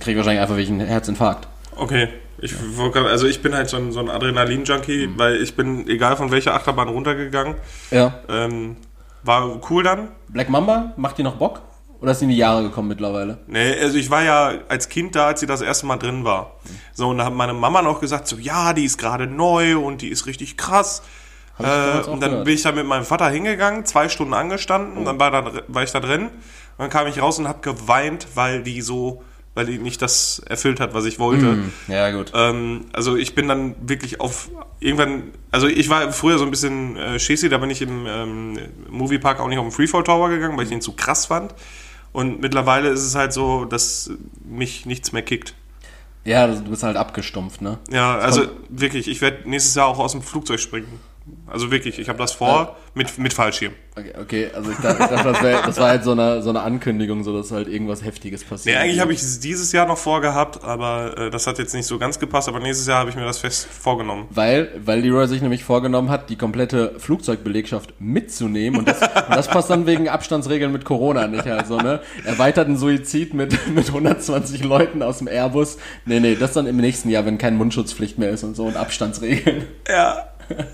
kriege ich wahrscheinlich einfach wirklich einen Herzinfarkt. Okay. Ich, also ich bin halt so ein, so ein Adrenalin-Junkie, Mhm. weil ich bin, egal von welcher Achterbahn runtergegangen, Ja. ähm, war cool dann. Black Mamba, macht die noch Bock? Oder ist die in die Jahre gekommen mittlerweile? Nee, also ich war ja als Kind da, als sie das erste Mal drin war. So, und da hat meine Mama noch gesagt, so, ja, die ist gerade neu und die ist richtig krass. Hab Äh, und dann gehört. bin ich da mit meinem Vater hingegangen, zwei Stunden angestanden, dann war, da, war ich da drin. Und dann kam ich raus und habe geweint, weil die so, weil die nicht das erfüllt hat, was ich wollte. Ja, gut. Ähm, also ich bin dann wirklich auf irgendwann, also ich war früher so ein bisschen äh, Schesi, da bin ich im ähm, Moviepark auch nicht auf den Freefall Tower gegangen, weil ich den zu krass fand. Und mittlerweile ist es halt so, dass mich nichts mehr kickt. Ja, du bist halt abgestumpft, ne? Ja, also wirklich, ich werde nächstes Jahr auch aus dem Flugzeug springen. Also wirklich, ich habe das vor mit, mit Fallschirm. Okay, okay also ich dachte, ich dachte das, wär, das war halt so eine, so eine Ankündigung, so dass halt irgendwas Heftiges passiert. Nee, eigentlich habe ich es dieses Jahr noch vorgehabt, aber äh, das hat jetzt nicht so ganz gepasst. Aber nächstes Jahr habe ich mir das fest vorgenommen. Weil, weil Leroy sich nämlich vorgenommen hat, die komplette Flugzeugbelegschaft mitzunehmen. Und das, und das passt dann wegen Abstandsregeln mit Corona nicht. Also, ne? Erweiterten Suizid mit, mit 120 Leuten aus dem Airbus. Nee, nee, das dann im nächsten Jahr, wenn keine Mundschutzpflicht mehr ist und so und Abstandsregeln. Ja.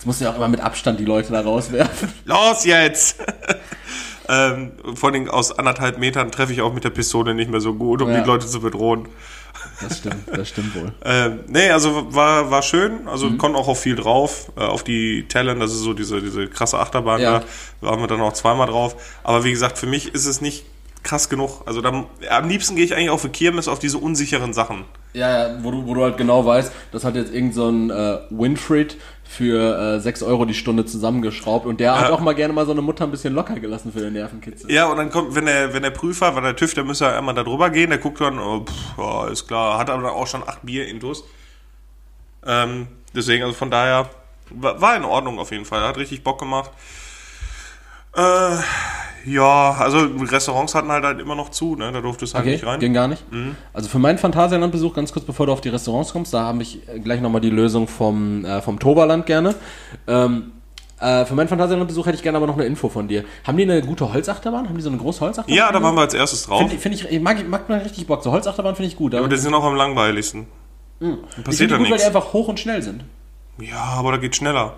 Jetzt musst du ja auch immer mit Abstand die Leute da rauswerfen. Los jetzt! ähm, vor allem aus anderthalb Metern treffe ich auch mit der Pistole nicht mehr so gut, um Ja. die Leute zu bedrohen. Das stimmt, das stimmt wohl. Ähm, nee, also war, war schön, also konnten auch auf viel drauf, äh, auf die Talent, das ist so diese, diese krasse Achterbahn Ja. da, waren wir dann auch zweimal drauf. Aber wie gesagt, für mich ist es nicht krass genug. Also dann, am liebsten gehe ich eigentlich auf eine Kirmes auf diese unsicheren Sachen. Ja, ja, wo du, wo du halt genau weißt, das hat jetzt irgend so ein äh, Winfried für äh, 6 Euro die Stunde zusammengeschraubt und der hat Ja. auch mal gerne mal so eine Mutter ein bisschen locker gelassen für den Nervenkitzel. Ja, und dann kommt, wenn der, wenn der Prüfer, weil der TÜV, der müsste ja einmal da drüber gehen, der guckt dann, oh, pff, ja, ist klar, hat aber dann auch schon acht Bier intus. Ähm, deswegen, also von daher, war, war in Ordnung auf jeden Fall, hat richtig Bock gemacht. Äh, ja, also Restaurants hatten halt, halt immer noch zu, ne, da durfte es halt Okay, nicht rein. ging gar nicht. Also für meinen Phantasialandbesuch, ganz kurz bevor du auf die Restaurants kommst, da habe ich äh, gleich nochmal die Lösung vom, äh, vom Toberland gerne. Ähm, äh, für meinen Phantasialandbesuch hätte ich gerne aber noch eine Info von dir. Haben die eine gute Holzachterbahn? Haben die so eine große Holzachterbahn? Ja, da waren wir als erstes drauf. Finde find ich, ich mag, mag mir richtig Bock. So Holzachterbahn finde ich gut. aber die sind auch am langweiligsten. Ich passiert da die gut, weil die nichts. einfach hoch und schnell sind. Ja, aber da geht schneller.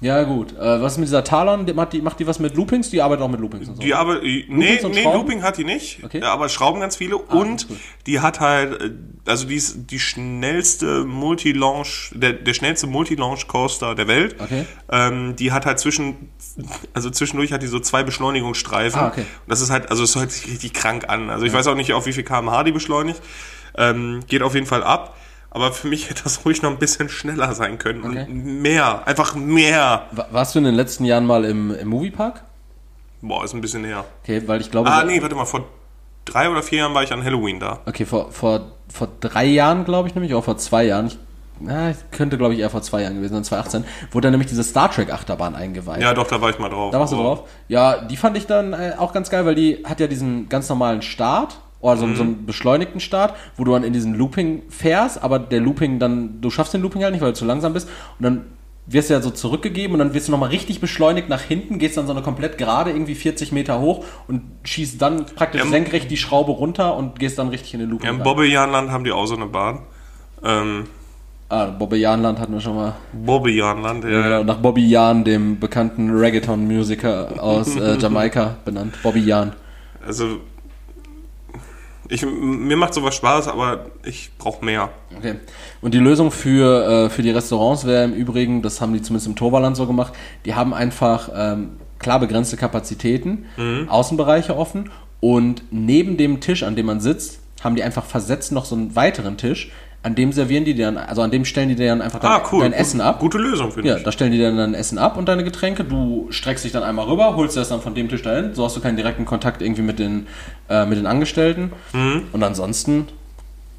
Ja, gut. Äh, was ist mit dieser Talon? Macht die, macht die was mit Loopings? Die arbeitet auch mit Loopings und so. Die aber, nee, nee, und Schrauben? Looping hat die nicht, Okay. ja, aber schrauben ganz viele und gut. die hat halt, äh, also die ist die schnellste Multi-Launch, der, der schnellste Multi-Launch-Coaster der Welt. Okay. Ähm, die hat halt zwischen, also zwischendurch hat die so zwei Beschleunigungsstreifen. Ah, okay. Und das ist halt, also es hört sich richtig krank an. Also ich weiß auch nicht, auf wie viel kmh die beschleunigt. Ähm, geht auf jeden Fall ab. Aber für mich hätte das ruhig noch ein bisschen schneller sein können. Okay. Und mehr, einfach mehr. Wa- Warst du in den letzten Jahren mal im, im Moviepark? Boah, ist ein bisschen näher. Okay, weil ich glaube. Ah, nee, warte mal, vor drei oder vier Jahren war ich an Halloween da. Okay, vor, vor, vor drei Jahren, glaube ich nämlich, oder vor zwei Jahren. Ich, na, könnte, glaube ich, eher vor zwei Jahren gewesen sein, 2018, wurde dann nämlich diese Star Trek Achterbahn eingeweiht. Ja, doch, da war ich mal drauf. Da warst du Aber- drauf? Ja, die fand ich dann äh, auch ganz geil, weil die hat ja diesen ganz normalen Start, oder so, so einen beschleunigten Start, wo du dann in diesen Looping fährst, aber der Looping dann, du schaffst den Looping halt nicht, weil du zu langsam bist, und dann wirst du ja so zurückgegeben und dann wirst du nochmal richtig beschleunigt nach hinten, gehst dann so eine komplett gerade, irgendwie 40 Meter hoch und schießt dann praktisch Ja, senkrecht die Schraube runter und gehst dann richtig in den Looping. Ja, im. Bobbejahnland haben die auch so eine Bahn. Ähm, ah, Bobby Janland hatten wir schon mal. Bobbejahnland, ja. Ja, nach Bobby Jan, dem bekannten Reggaeton-Musiker aus äh, Jamaika benannt. Bobby Jan. Also, ich, mir macht sowas Spaß, aber ich brauche mehr. Okay. Und die Lösung für, äh, für die Restaurants wäre im Übrigen, das haben die zumindest im Torvaland so gemacht, die haben einfach ähm, klar begrenzte Kapazitäten, Außenbereiche offen und neben dem Tisch, an dem man sitzt, haben die einfach versetzt noch so einen weiteren Tisch, an dem servieren die dir dann, also an dem stellen die dir dann einfach dein, Ah, cool. dein Essen ab. Gute Lösung, finde Ja, ich. da stellen die dann dein Essen ab und deine Getränke. Du streckst dich dann einmal rüber, holst das dann von dem Tisch dahin. So hast du keinen direkten Kontakt irgendwie mit den, äh, mit den Angestellten. Mhm. Und ansonsten,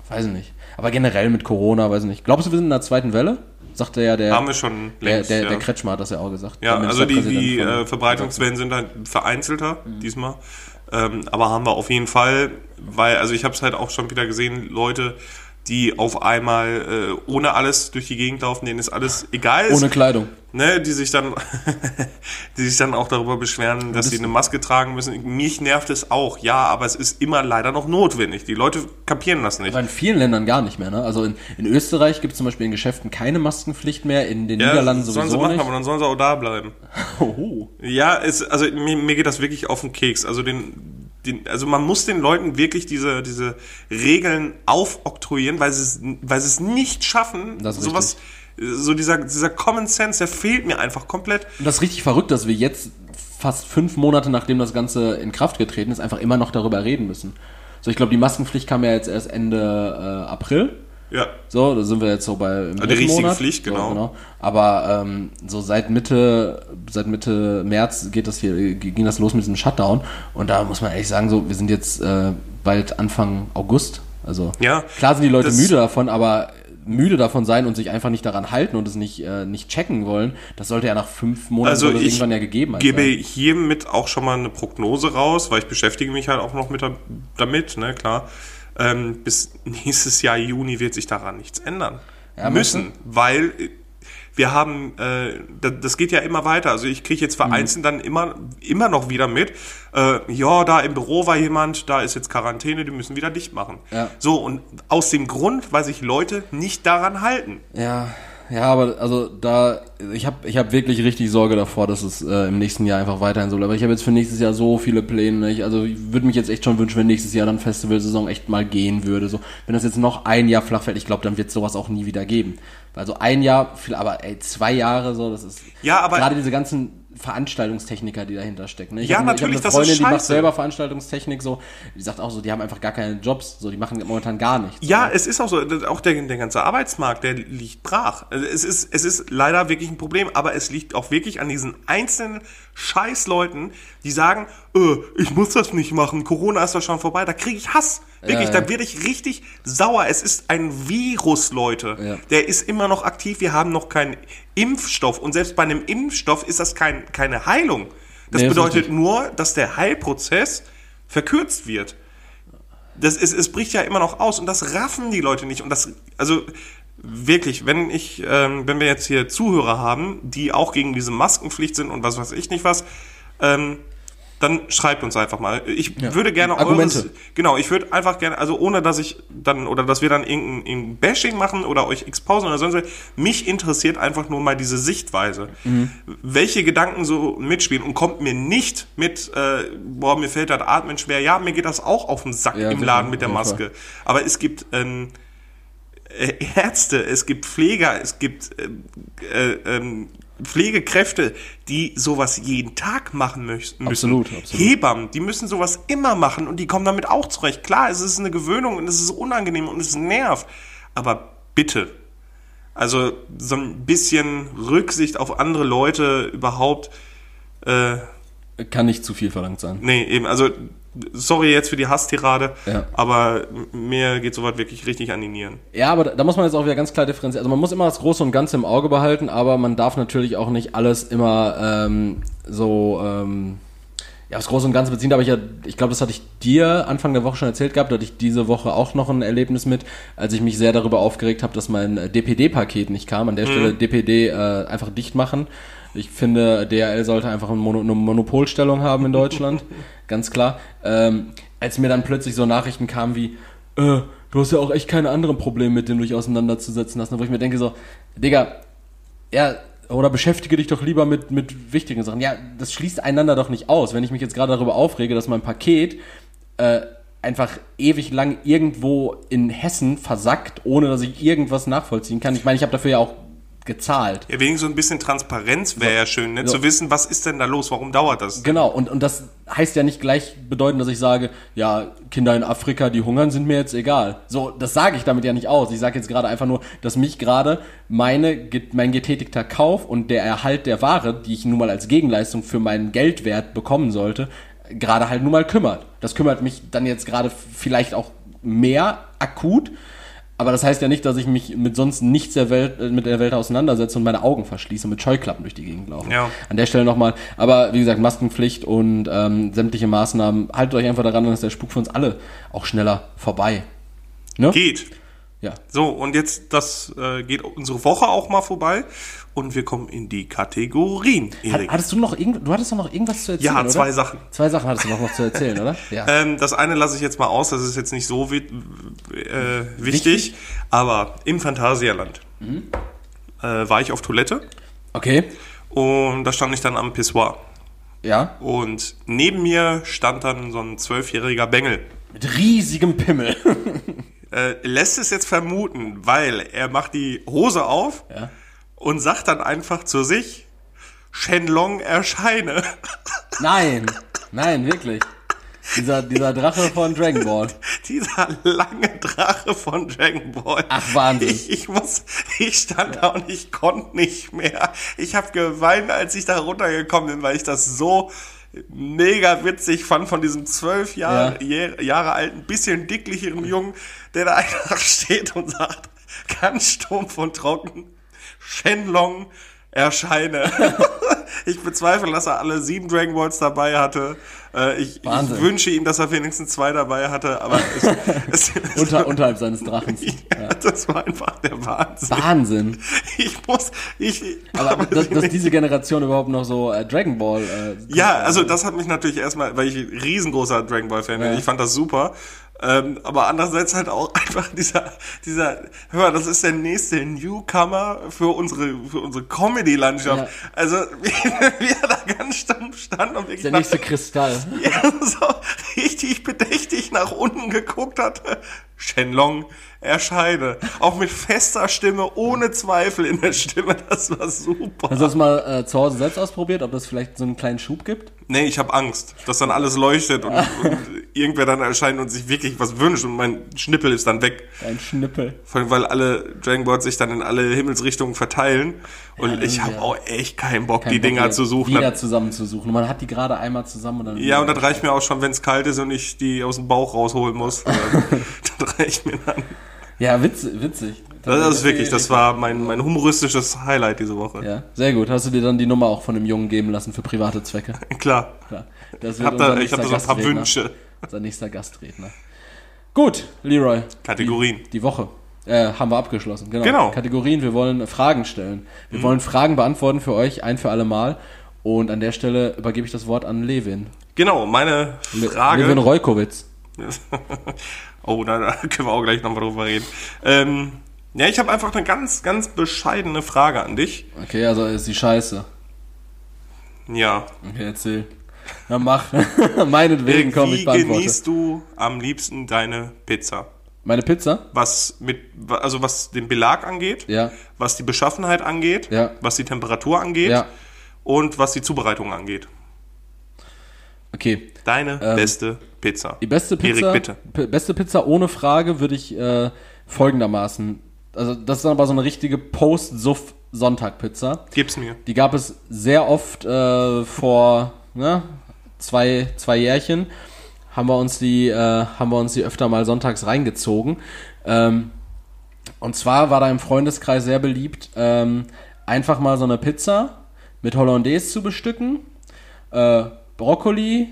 weiß ich nicht. Aber generell mit Corona, weiß ich nicht. Glaubst du, wir sind in der zweiten Welle? Sagte ja der, Haben wir schon der, längst, der, ja. der Kretschmer hat das ja auch gesagt. Ja, Der also die, die äh, Verbreitungswellen sind halt vereinzelter Mhm. diesmal. Ähm, aber haben wir auf jeden Fall, weil, also ich habe es halt auch schon wieder gesehen, Leute, die auf einmal äh, ohne alles durch die Gegend laufen, denen ist alles egal. Ohne Kleidung. ne, die sich dann, die sich dann auch darüber beschweren, dass sie eine Maske tragen müssen. Mich nervt es auch, ja, aber es ist immer leider noch notwendig. Die Leute kapieren das nicht. Aber in vielen Ländern gar nicht mehr. Ne? Also in, in Österreich gibt es zum Beispiel in Geschäften keine Maskenpflicht mehr, in den Ja, Niederlanden sollen sie sowieso machen, nicht. aber dann sollen sie auch da bleiben. Hoho. Ja, es, also mir, mir geht das wirklich auf den Keks. Also den, den, also man muss den Leuten wirklich diese, diese Regeln aufoktroyieren, weil sie es, weil sie es nicht schaffen. Sowas, so dieser, dieser Common Sense, der fehlt mir einfach komplett. Und das ist richtig verrückt, dass wir jetzt fast fünf Monate nachdem das Ganze in Kraft getreten ist, einfach immer noch darüber reden müssen. So, ich glaube, die Maskenpflicht kam ja jetzt erst Ende äh, April. Ja. So, da sind wir jetzt so bei im dritten richtige. Pflicht, genau. So, Aber ähm, so seit Mitte, seit Mitte März geht das hier, ging das los mit diesem Shutdown. Und da muss man ehrlich sagen, so, wir sind jetzt äh, bald Anfang August. Also Ja, klar sind die Leute müde davon, aber müde davon sein und sich einfach nicht daran halten und es nicht, äh, nicht checken wollen, das sollte ja nach fünf Monaten Also ich irgendwann ja gegeben gebe sein. hiermit auch schon mal eine Prognose raus, weil ich beschäftige mich halt auch noch mit da- damit, ne, klar. Ähm, bis nächstes Jahr Juni wird sich daran nichts ändern Ja, müssen, weil äh, wir haben, äh, das, geht ja immer weiter. Also ich kriege jetzt vereinzelt dann immer, immer noch wieder mit, äh, ja, da im Büro war jemand, da ist jetzt Quarantäne, die müssen wieder dicht machen. Ja. So, und aus dem Grund, weil sich Leute nicht daran halten. Ja, ja, aber also da, ich habe ich hab wirklich richtig Sorge davor, dass es äh, im nächsten Jahr einfach weiterhin so bleibt. Aber ich habe jetzt für nächstes Jahr so viele Pläne. ne? Ich, also ich würde mich jetzt echt schon wünschen, wenn nächstes Jahr dann Festivalsaison echt mal gehen würde. So, wenn das jetzt noch ein Jahr flach fällt, ich glaube, dann wird sowas auch nie wieder geben. Also ein Jahr, viel, aber ey, zwei Jahre so, das ist Ja, aber- gerade diese ganzen Veranstaltungstechniker, die dahinter stecken. Ne? Ich Ja, hab, natürlich, ich das hab eine ist Freundin, die macht scheiße. selber Veranstaltungstechnik so, die sagt auch so, die haben einfach gar keine Jobs, so, die machen momentan gar nichts. Ja, es ist auch so, das- auch der, der ganze Arbeitsmarkt, der liegt brach. Also Es ist, es ist leider wirklich ein Problem, aber es liegt auch wirklich an diesen einzelnen Scheißleuten, die sagen, äh, ich muss das nicht machen, Corona ist doch schon vorbei, da kriege ich Hass. Wirklich, Ja, ja. da werde ich richtig sauer. Es ist ein Virus, Leute. Ja. Der ist immer noch aktiv, wir haben noch keinen Impfstoff und selbst bei einem Impfstoff ist das kein, keine Heilung. Das Nee, das bedeutet richtig. nur, dass der Heilprozess verkürzt wird. Das ist, es bricht ja immer noch aus und das raffen die Leute nicht. Und das, also wirklich, wenn ich, ähm, wenn wir jetzt hier Zuhörer haben, die auch gegen diese Maskenpflicht sind und was weiß ich nicht was, ähm, dann schreibt uns einfach mal. Ich würde gerne Argumente. eures, genau, ich würde einfach gerne, also ohne dass ich dann, oder dass wir dann irgendein, irgendein Bashing machen oder euch exposen oder sonst was, mich interessiert einfach nur mal diese Sichtweise. Welche Gedanken so mitspielen und kommt mir nicht mit, äh, boah, mir fällt das Atmen schwer. Ja, mir geht das auch auf den Sack Ja, im Laden mit der Maske. Aber es gibt, ähm, äh, Ärzte, es gibt Pfleger, es gibt äh, äh, ähm, Pflegekräfte, die sowas jeden Tag machen möchten, müssen. Absolut, absolut. Hebammen, die müssen sowas immer machen und die kommen damit auch zurecht. Klar, es ist eine Gewöhnung und es ist unangenehm und es nervt. Aber bitte, also so ein bisschen Rücksicht auf andere Leute überhaupt. Äh, Kann nicht zu viel verlangt sein. nee, eben, also sorry jetzt für die Hasstirade, Ja. aber mir geht sowas wirklich richtig an die Nieren. Ja, aber da, da muss man jetzt auch wieder ganz klar differenzieren. Also man muss immer das Große und Ganze im Auge behalten, aber man darf natürlich auch nicht alles immer ähm, so ähm, ja, aufs Große und Ganze beziehen. Da habe ich ja, ich glaube, das hatte ich dir Anfang der Woche schon erzählt gehabt, da hatte ich diese Woche auch noch ein Erlebnis mit, als ich mich sehr darüber aufgeregt habe, dass mein äh, DPD-Paket nicht kam. An der Stelle DPD äh, einfach dicht machen. Ich finde, DHL sollte einfach ein Mono, eine Monopolstellung haben in Deutschland, ganz klar. Ähm, als mir dann plötzlich so Nachrichten kamen wie, äh, du hast ja auch echt keine anderen Probleme, mit denen du dich auseinanderzusetzen hast, wo ich mir denke so, Digga, ja, oder beschäftige dich doch lieber mit, mit wichtigen Sachen. Ja, das schließt einander doch nicht aus. Wenn ich mich jetzt gerade darüber aufrege, dass mein Paket äh, einfach ewig lang irgendwo in Hessen versackt, ohne dass ich irgendwas nachvollziehen kann. Ich meine, ich habe dafür ja auch gezahlt. Ja, wegen so ein bisschen Transparenz wäre ja schön, ne? So. zu wissen, was ist denn da los, warum dauert das? Genau, und, und das heißt ja nicht gleich bedeuten, dass ich sage, ja, Kinder in Afrika, die hungern, sind mir jetzt egal. So, das sage ich damit ja nicht aus. Ich sage jetzt gerade einfach nur, dass mich gerade meine, mein getätigter Kauf und der Erhalt der Ware, die ich nun mal als Gegenleistung für meinen Geldwert bekommen sollte, gerade halt nun mal kümmert. Das kümmert mich dann jetzt gerade vielleicht auch mehr akut, aber das heißt ja nicht, dass ich mich mit sonst nichts der Welt, äh, mit der Welt auseinandersetze und meine Augen verschließe und mit Scheuklappen durch die Gegend laufe. Ja. An der Stelle nochmal. Aber wie gesagt, Maskenpflicht und ähm, sämtliche Maßnahmen, haltet euch einfach daran, dann ist der Spuk für uns alle auch schneller vorbei. Ne? Geht. Ja. So, und jetzt, das äh, geht unsere Woche auch mal vorbei und wir kommen in die Kategorien, Erik. hattest du noch irgend, du hattest doch noch irgendwas zu erzählen, Ja, oder? zwei Sachen. Zwei Sachen hattest du noch, noch zu erzählen, oder? Ja. Ähm, das eine lasse ich jetzt mal aus, das ist jetzt nicht so äh, wichtig, Wichtig? aber im Phantasialand äh, war ich auf Toilette Okay. und da stand ich dann am Pissoir. Ja. Und neben mir stand dann so ein zwölfjähriger Bengel. Mit riesigem Pimmel. Äh, lässt es jetzt vermuten, weil er macht die Hose auf Ja. und sagt dann einfach zu sich, Shenlong erscheine. Nein. Nein, wirklich. Dieser, dieser Drache von Dragon Ball. Dieser lange Drache von Dragon Ball. Ach, Wahnsinn. Ich, ich muss, ich stand da und ich konnte nicht mehr. Ich habe geweint, als ich da runtergekommen bin, weil ich das so mega witzig fand von diesem zwölf Jahre, Ja. Jahre, Jahre alten, bisschen dicklicheren Jungen, der da einfach steht und sagt, ganz stumpf und trocken. Shenlong erscheine. ich bezweifle, dass er alle sieben Dragon Balls dabei hatte. Äh, ich, ich wünsche ihm, dass er wenigstens zwei dabei hatte, aber es, es, Unter, unterhalb seines Drachens. ja, das war einfach der Wahnsinn. Wahnsinn. Ich muss, ich, Aber dass, dass diese Generation überhaupt noch so äh, Dragon Ball. Äh, Ja, also das hat mich natürlich erstmal, weil ich ein riesengroßer Dragon Ball Fan bin, Ja. ich fand das super. Ähm, aber andererseits halt auch einfach dieser, dieser, hör mal, das ist der nächste Newcomer für unsere, für unsere Comedy-Landschaft. Ja. Also, wie, wie er da ganz stumpf stand und wirklich der nächste Kristall. ja, so richtig bedächtig nach unten geguckt hat. Shenlong erscheine. Auch mit fester Stimme, ohne Zweifel in der Stimme. Das war super. Hast du das mal äh, zu Hause selbst ausprobiert, ob das vielleicht so einen kleinen Schub gibt? Nee, ich habe Angst, dass dann alles leuchtet und, und irgendwer dann erscheint und sich wirklich was wünscht und mein Schnippel ist dann weg. Ein Schnippel. Vor allem, weil alle Dragon Balls sich dann in alle Himmelsrichtungen verteilen. Und ich habe ja. auch echt keinen Bock, Kein die Bock, Dinger zu suchen. Wieder zusammenzusuchen. Man hat die gerade einmal zusammen und dann. Ja, und das reicht mir auch schon, wenn es kalt ist und ich die aus dem Bauch rausholen muss. das reicht mir dann. Ja, witz, witzig. Das ist wirklich, das war mein, mein humoristisches Highlight diese Woche. Ja, sehr gut. Hast du dir dann die Nummer auch von dem Jungen geben lassen für private Zwecke? Klar. Klar. Das Ich habe da, ich hab da so ein paar. Wünsche. Unser nächster Gastredner. Gut, Leroy. Kategorien. Die, die Woche. Äh, haben wir abgeschlossen. Genau. Genau. Kategorien, wir wollen Fragen stellen. Wir wollen Fragen beantworten für euch, ein für alle Mal. Und an der Stelle übergebe ich das Wort an Levin. Genau, meine Le Frage. Levin Reukowitz. oh, da, da können wir auch gleich nochmal drüber reden. Ähm, ja, ich habe einfach eine ganz, ganz bescheidene Frage an dich. Okay, also ist die Scheiße. Ja. Okay, erzähl. Na mach. Meinetwegen, komm, Wie ich beantworte. genießt du am liebsten deine Pizza? Meine Pizza? Was mit, also was den Belag angeht, Ja. was die Beschaffenheit angeht, Ja. was die Temperatur angeht Ja. und was die Zubereitung angeht. Okay. Deine beste Pizza. Die beste Pizza, Erik, bitte. Beste Pizza ohne Frage würde ich äh, folgendermaßen, also das ist aber so eine richtige Post-Suff-Sonntag-Pizza. Gib's mir. Die gab es sehr oft äh, vor ne, zwei, zwei Jährchen. Haben wir uns die, äh, haben wir uns die öfter mal sonntags reingezogen. Ähm, und zwar war da im Freundeskreis sehr beliebt, ähm, einfach mal so eine Pizza mit Hollandaise zu bestücken, äh, Brokkoli,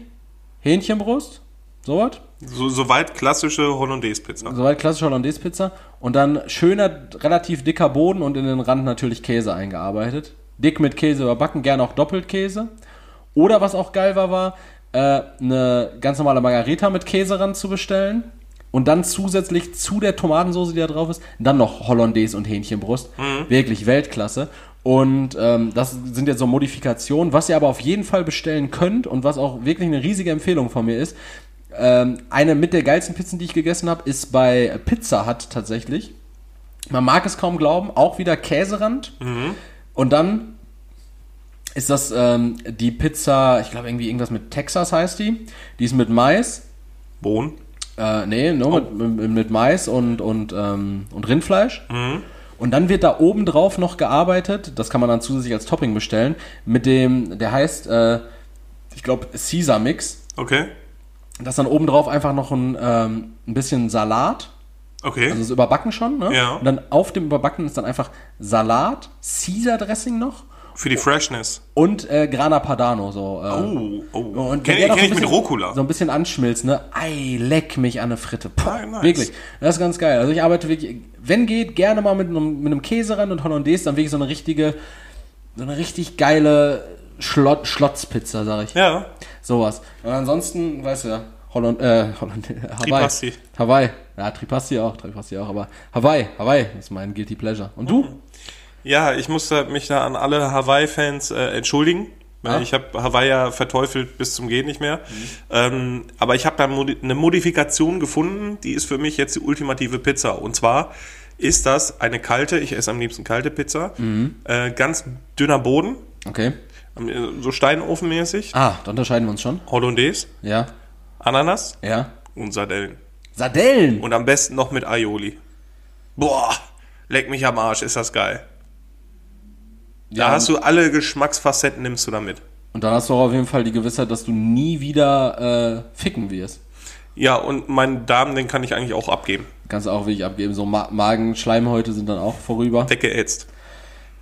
Hähnchenbrust, sowas. So, soweit klassische Hollandaise-Pizza. Soweit klassische Hollandaise-Pizza. Und dann schöner, relativ dicker Boden und in den Rand natürlich Käse eingearbeitet. Dick mit Käse überbacken, gerne auch doppelt Käse. Oder was auch geil war, war äh, eine ganz normale Margarita mit Käserand zu bestellen. Und dann zusätzlich zu der Tomatensauce, die da drauf ist, dann noch Hollandaise und Hähnchenbrust. Wirklich Weltklasse. Und ähm, das sind jetzt so Modifikationen. Was ihr aber auf jeden Fall bestellen könnt und was auch wirklich eine riesige Empfehlung von mir ist, ähm, eine mit der geilsten Pizzen, die ich gegessen habe, ist bei Pizza Hut tatsächlich. Man mag es kaum glauben, auch wieder Käserand. Und dann ist das ähm, die Pizza, ich glaube irgendwie irgendwas mit Texas heißt die. Die ist mit Mais. Bohnen. Äh, nee, nur mit, mit, mit Mais und, und, ähm, und Rindfleisch. Und dann wird da oben drauf noch gearbeitet, das kann man dann zusätzlich als Topping bestellen, mit dem, der heißt, äh, ich glaube, Caesar Mix. Okay. Das ist dann oben drauf einfach noch ein, ähm, ein bisschen Salat. Okay. Also das Überbacken schon, ne? Ja. Und dann auf dem Überbacken ist dann einfach Salat, Caesar Dressing noch Für die Freshness. und äh, Grana Padano so. Äh, Oh, oh. und kenn kenn ich so ein mit bisschen- Rucola. So ein bisschen anschmilzt, ne? Ei, leck mich an eine Fritte. Puh, Ah, nice. Wirklich. Das ist ganz geil. Also ich arbeite wirklich, wenn geht, gerne mal mit einem, mit einem Käserand und Hollandaise, dann wirklich so eine richtige, so eine richtig geile Schlot, Schlotzpizza, sag ich. ja. Sowas. Und ansonsten, weißt du ja, Holland, äh, Holland, Hawaii. Tripasti. Hawaii. Ja, Tripasti auch, Tripasti auch, aber Hawaii, Hawaii ist mein Guilty Pleasure. Und du? Ja, ich muss mich da an alle Hawaii-Fans äh, entschuldigen. weil Ah. Ich habe Hawaii ja verteufelt bis zum Gehen nicht mehr. Ähm, aber ich habe da modi eine Modifikation gefunden, die ist für mich jetzt die ultimative Pizza. Und zwar ist das eine kalte, ich esse am liebsten kalte Pizza, äh, ganz dünner Boden, Okay. ähm, so steinofenmäßig, Ah, da unterscheiden wir uns schon. Hollandaise, Ja. Ananas Ja. und Sardellen. Sardellen! Und am besten noch mit Aioli. Boah, leck mich am Arsch, ist das geil. Da Ja, hast du alle Geschmacksfacetten, nimmst du da mit. Und dann hast du auch auf jeden Fall die Gewissheit, dass du nie wieder äh, ficken wirst. Ja, und meinen Darm, den kann ich eigentlich auch abgeben. Kannst du auch wirklich abgeben. So Ma Magenschleimhäute sind dann auch vorüber. Weggeätzt.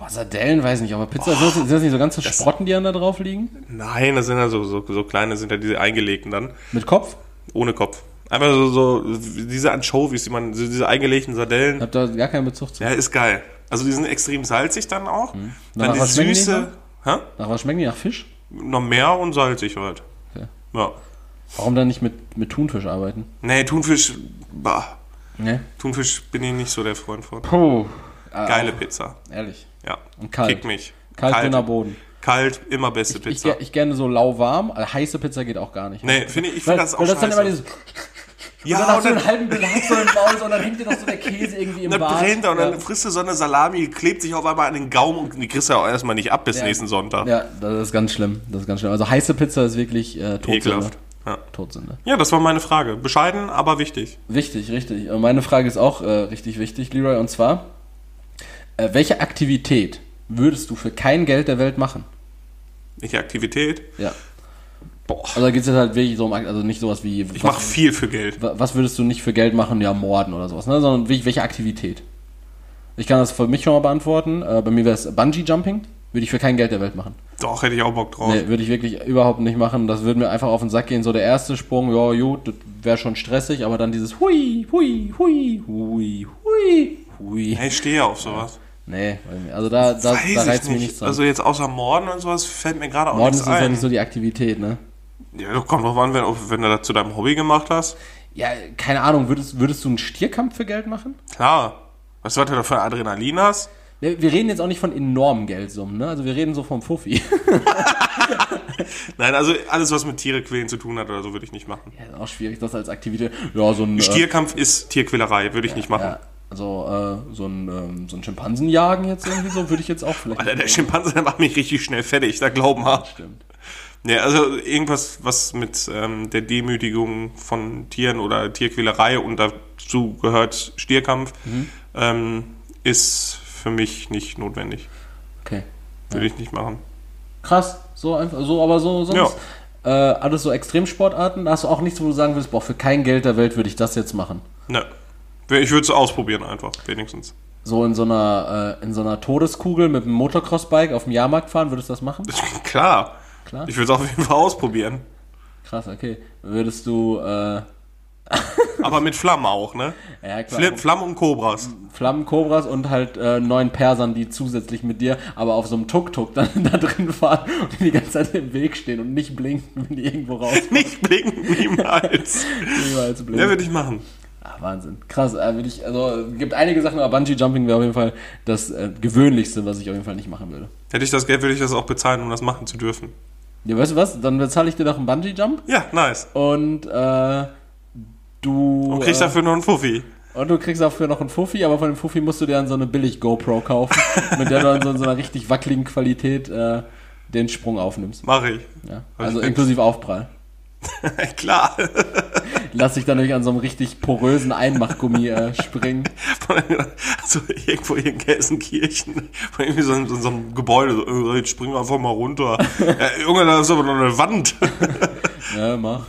Boah, Sardellen, weiß nicht, aber Pizza, sind, das, sind das nicht so ganze Sprotten, die dann da drauf liegen? Nein, das sind ja so, so, so kleine, sind ja diese eingelegten dann. Mit Kopf? Ohne Kopf. Einfach so, so diese Anchovies, die man, diese eingelegten Sardellen. Habt da gar keinen Bezug zu. Ja, ist geil. Also die sind extrem salzig dann auch. Dann Nach die Süße. Hä? Nach was schmecken die? Nach Fisch? Noch mehr und salzig halt. Okay. Ja. Warum dann nicht mit, mit Thunfisch arbeiten? Nee, Thunfisch, bah. Ne? Thunfisch bin ich nicht so der Freund von. Puh. Geile Pizza. Ehrlich. Ja. Und kalt. Kick mich. Kalt, dünner Boden. Kalt, immer beste Ich, Pizza. ich gerne so lauwarm. Also heiße Pizza geht auch gar nicht. nee, finde ich, ich finde das auch weil das dann scheiße. immer dieses. ja, dann hast und du einen halben Belag so im Maul und dann hängt dir noch so der Käse irgendwie im dann Bart. brennt er und dann ja. frisst du so eine Salami, klebt sich auf einmal an den Gaumen und die kriegst du ja auch erstmal nicht ab bis Ja. nächsten Sonntag. ja, das ist ganz schlimm. Das ist ganz schlimm. Also heiße Pizza ist wirklich äh, Todsünde. Ekelhaft. Ja. Todsünde. ja, das war meine Frage. Bescheiden, aber wichtig. Wichtig, richtig. Und meine Frage ist auch äh, richtig wichtig, Leroy. Und zwar, äh, welche Aktivität würdest du für kein Geld der Welt machen? Welche Aktivität? Ja. Boah. Also da geht es jetzt halt wirklich so um, also nicht sowas wie, Ich mache viel für Geld. wa- was würdest du nicht für Geld machen? Ja, morden oder sowas, ne? sondern wirklich, welche Aktivität? Ich kann das für mich schon mal beantworten. Äh, bei mir wäre es Bungee-Jumping. Würde ich für kein Geld der Welt machen. Doch, hätte ich auch Bock drauf. Nee, würde ich wirklich überhaupt nicht machen. Das würde mir einfach auf den Sack gehen. So der erste Sprung, ja, gut, das wäre schon stressig, aber dann dieses Hui, Hui, Hui, Hui, Hui, Hui. Hey, ich stehe auf sowas. Nee, also da, da, Weiß da reizt mich nicht. nichts dran. Also jetzt außer Morden und sowas fällt mir gerade auch Morden ist nichts ja ein. nicht so die Aktivität, ne? ja, doch, kommt drauf an, wenn, wenn du das zu deinem Hobby gemacht hast. Ja, keine Ahnung, würdest, würdest du einen Stierkampf für Geld machen? Klar. Weißt du, was du da für Adrenalin hast? Ne, Wir reden jetzt auch nicht von enormen Geldsummen, ne? Also wir reden so vom Fuffi. Nein, also alles, was mit Tiere quälen zu tun hat oder so, würde ich nicht machen. Ja, ist auch schwierig, das als Aktivität. Ja, so ein. äh, Stierkampf ist Tierquälerei, würde ich nicht machen. Ja, also äh, so ein, ähm, so ein Schimpansenjagen jetzt irgendwie so, würde ich jetzt auch vielleicht. Alter, der Schimpanse, der macht mich richtig schnell fertig, da glauben wir. Stimmt. Nee, also irgendwas, was mit ähm, der Demütigung von Tieren oder Tierquälerei und dazu gehört Stierkampf, Mhm. ähm, ist für mich nicht notwendig. Okay. Würde ich nicht machen. Krass, so einfach, so, aber so sonst. Äh, alles so Extremsportarten, hast du auch nichts, wo du sagen würdest, boah, für kein Geld der Welt würde ich das jetzt machen. Ne. Ich würde es ausprobieren einfach, wenigstens. So in so einer, äh, in so einer Todeskugel mit einem Motocross-Bike auf dem Jahrmarkt fahren, würdest du das machen? Klar. Klar. Ich würde es auf jeden Fall ausprobieren. Krass, okay. Würdest du, äh, Aber mit Flammen auch, ne? ja klar, Fl Flammen und Kobras. Flammenkobras und halt äh, neun Persern, die zusätzlich mit dir, aber auf so einem Tuk-Tuk dann da drin fahren und die ganze Zeit im Weg stehen und nicht blinken, wenn die irgendwo raus Nicht blinken, niemals. niemals blinken. würde ich machen. Ah, Wahnsinn. Krass, äh, ich, also gibt einige Sachen, aber Bungee Jumping wäre auf jeden Fall das äh, gewöhnlichste, was ich auf jeden Fall nicht machen würde. Hätte ich das Geld, würde ich das auch bezahlen, um das machen zu dürfen. Ja, weißt du was? Dann bezahle ich dir noch einen Bungee Jump Ja, nice. und äh, du Und kriegst äh, dafür noch einen Fuffi. und du kriegst dafür noch einen Fuffi, aber von dem Fuffi musst du dir dann so eine billig GoPro kaufen, mit der du dann so in so einer richtig wackeligen Qualität äh, den Sprung aufnimmst. Mach ich. Ja. Also Also inklusive Aufprall. Klar. Lass dich dann nämlich an so einem richtig porösen Einmachgummi äh, springen. also irgendwo hier in Gelsenkirchen, von irgendwie so, so, so einem Gebäude, so, äh, jetzt springen wir einfach mal runter. ja, Junge, da ist aber noch eine Wand. Ja, mach.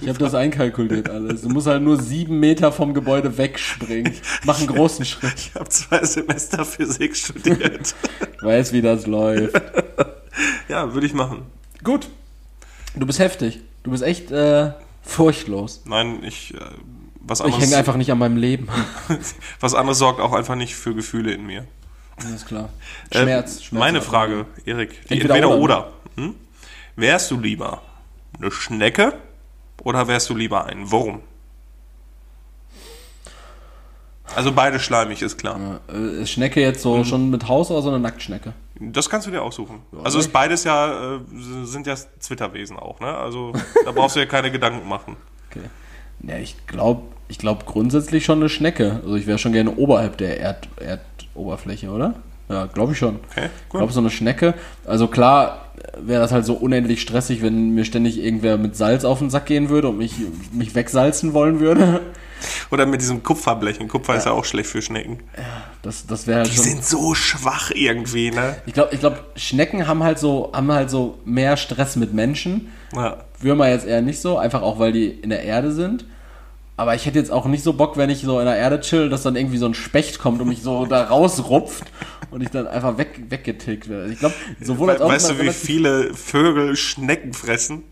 Ich habe das einkalkuliert alles. Du musst halt nur sieben Meter vom Gebäude wegspringen. Mach einen großen Schritt. Ich habe zwei Semester Physik studiert. Weiß, wie das läuft. ja, würde ich machen. Gut. Du bist heftig. Du bist echt äh, furchtlos. Nein, ich, äh, was Ich hänge einfach nicht an meinem Leben. was anderes sorgt auch einfach nicht für Gefühle in mir. Alles klar. Äh, Schmerz. Schmerz meine Frage, Erik, Entweder entweder, oder, oder. Hm? Wärst du lieber eine Schnecke oder wärst du lieber ein Wurm? Also beide schleimig, ist klar. Äh, ist Schnecke jetzt so schon mit Haus oder so eine Nacktschnecke? Das kannst du dir aussuchen. also nicht? ist beides ja, äh, sind ja Zwitterwesen auch, ne? Also da brauchst du ja keine Gedanken machen. Okay. Ja, ich glaube ich glaub grundsätzlich schon eine Schnecke. Also ich wäre schon gerne oberhalb der Erd Erdoberfläche, oder? Ja, glaube ich schon. Okay, Ich gut. glaube, so eine Schnecke. Also klar wäre das halt so unendlich stressig, wenn mir ständig irgendwer mit Salz auf den Sack gehen würde und mich, mich wegsalzen wollen würde. Oder mit diesem Kupferblechen. Kupfer ist ja auch schlecht für Schnecken. Das, das wäre halt Die schon. sind so schwach irgendwie, ne? Ich glaube, ich glaub, Schnecken haben halt so, haben halt so mehr Stress mit Menschen. Ja. Würmer jetzt eher nicht so, einfach auch weil die in der Erde sind. Aber ich hätte jetzt auch nicht so Bock, wenn ich so in der Erde chill, dass dann irgendwie so ein Specht kommt und mich so da rausrupft und ich dann einfach weg, weggetilgt werde. Ich glaube, sowohl als auch Weißt du, wie viele Vögel Schnecken fressen?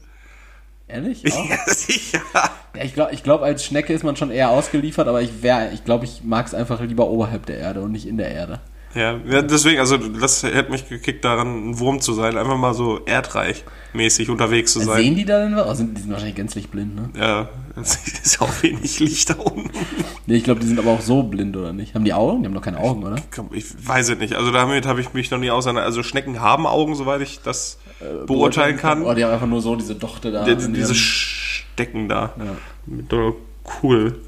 Ehrlich? Auch? Ja, sicher. Ja, ich glaube, ich glaub, als Schnecke ist man schon eher ausgeliefert, aber ich wäre, ich glaube, ich mag es einfach lieber oberhalb der Erde und nicht in der Erde. Ja, ja, deswegen, also das hätte mich gekickt daran, ein Wurm zu sein, einfach mal so erdreich-mäßig unterwegs zu sein. Sehen die da denn was? Sind, die sind wahrscheinlich gänzlich blind, ne? Ja, es ist ja auch wenig Licht da unten. Nee, ich glaube, die sind aber auch so blind, oder nicht? Haben die Augen? Die haben doch keine Augen, oder? Ich weiß es nicht. Also damit habe ich mich noch nie auseinander. Also Schnecken haben Augen, soweit ich das beurteilen kann. Oh, die haben einfach nur so diese Dochte da. Die- in diese Stecken da. Mit so cool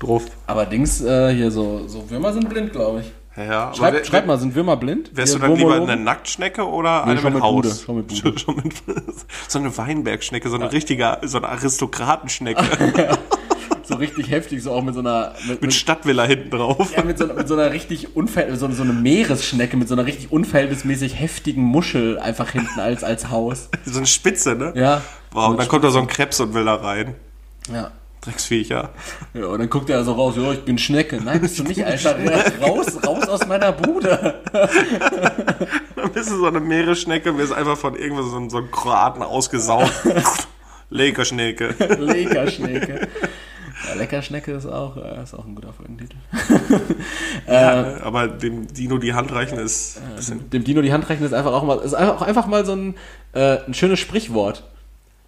drauf. aber Dings, äh, hier so, so Würmer sind blind, glaube ich. Ja, Schreib, wer- schreib mal, sind Würmer blind? Wärst du dann lieber Wurmologen? eine Nacktschnecke oder Nee, eine mit mit Haus? Bude, schon mit Bude. Schon mit so eine Weinbergschnecke, so eine richtige, so eine Aristokratenschnecke So richtig heftig, so auch mit so einer. Mit, mit mit, Stadtvilla hinten drauf. ja, mit, so, mit so einer richtig unver so, so eine Meeresschnecke mit so einer richtig unverhältnismäßig heftigen Muschel einfach hinten als, als Haus. So eine Spitze, ne? Ja. Wow, und dann kommt da so ein Krebs und will da rein. Ja. Drecksviecher. Ja, und dann guckt er so raus, ja, ich bin Schnecke. Nein, bist du nicht, Alter. Raus, raus aus meiner Bude. Dann bist du so eine Meeresschnecke und wirst einfach von irgendwas so, einem- so einem Kroaten ausgesaugt. Lekerschnecke. Lecker Schnecke. Ja, Lecker Schnecke ist auch, äh, ist auch ein guter Folgentitel. Ja, aber dem Dino die Hand reichen ist bisschen. Dem Dino die Hand reichen ist einfach auch mal, ist einfach, auch einfach mal so ein, äh, ein schönes Sprichwort.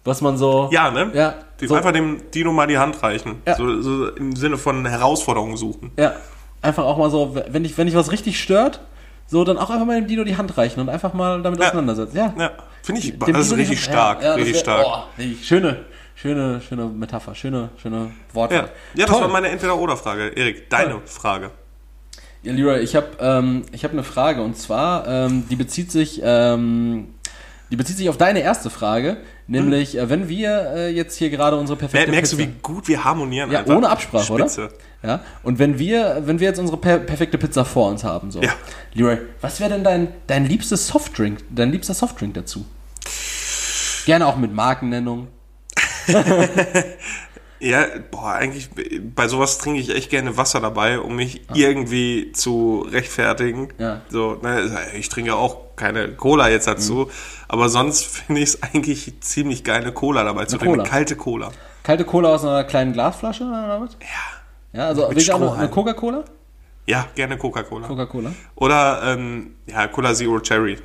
Was man so. Ja, ne? Ja, Dem so- Einfach dem Dino mal die Hand reichen. Ja. So, so im Sinne von Herausforderungen suchen. Ja, einfach auch mal so, wenn dich, wenn dich was richtig stört, so dann auch einfach mal dem Dino die Hand reichen und einfach mal damit Ja. auseinandersetzen. Ja. Ja, finde ich, Dem das ist Dino richtig stark. Ja, richtig wär- stark. Oh, richtig schöne, schöne, schöne Metapher, schöne, schöne Worte. Ja, ja das Toll. war meine Entweder-Oder-Frage. Erik, deine Toll. Frage. Ja, Leroy, ich habe ähm, ich hab eine Frage und zwar, ähm, die bezieht sich, ähm, die bezieht sich auf deine erste Frage, nämlich, äh, wenn wir äh, jetzt hier gerade unsere Mer perfekte merkst Pizza, du, wie gut wir harmonieren? ja, Alter? ohne Absprache, Spitze. oder? Ja. Und wenn wir, wenn wir jetzt unsere per perfekte Pizza vor uns haben, so, Ja. Leroy, was wäre denn dein dein liebstes Softdrink, dein liebster Softdrink dazu? Gerne auch mit Markennennung. Ja, boah, eigentlich bei sowas trinke ich echt gerne Wasser dabei, um mich irgendwie zu rechtfertigen. Ja. So, ne, ich trinke auch keine Cola jetzt dazu, aber sonst finde ich es eigentlich ziemlich geil, eine Cola dabei zu trinken. Kalte Cola. Kalte Cola aus einer kleinen Glasflasche oder was? Ja. Ja, also wirklich auch eine, Coca-Cola? Ja, gerne Coca-Cola. Coca-Cola. Oder ähm, ja, Cola Zero Cherry.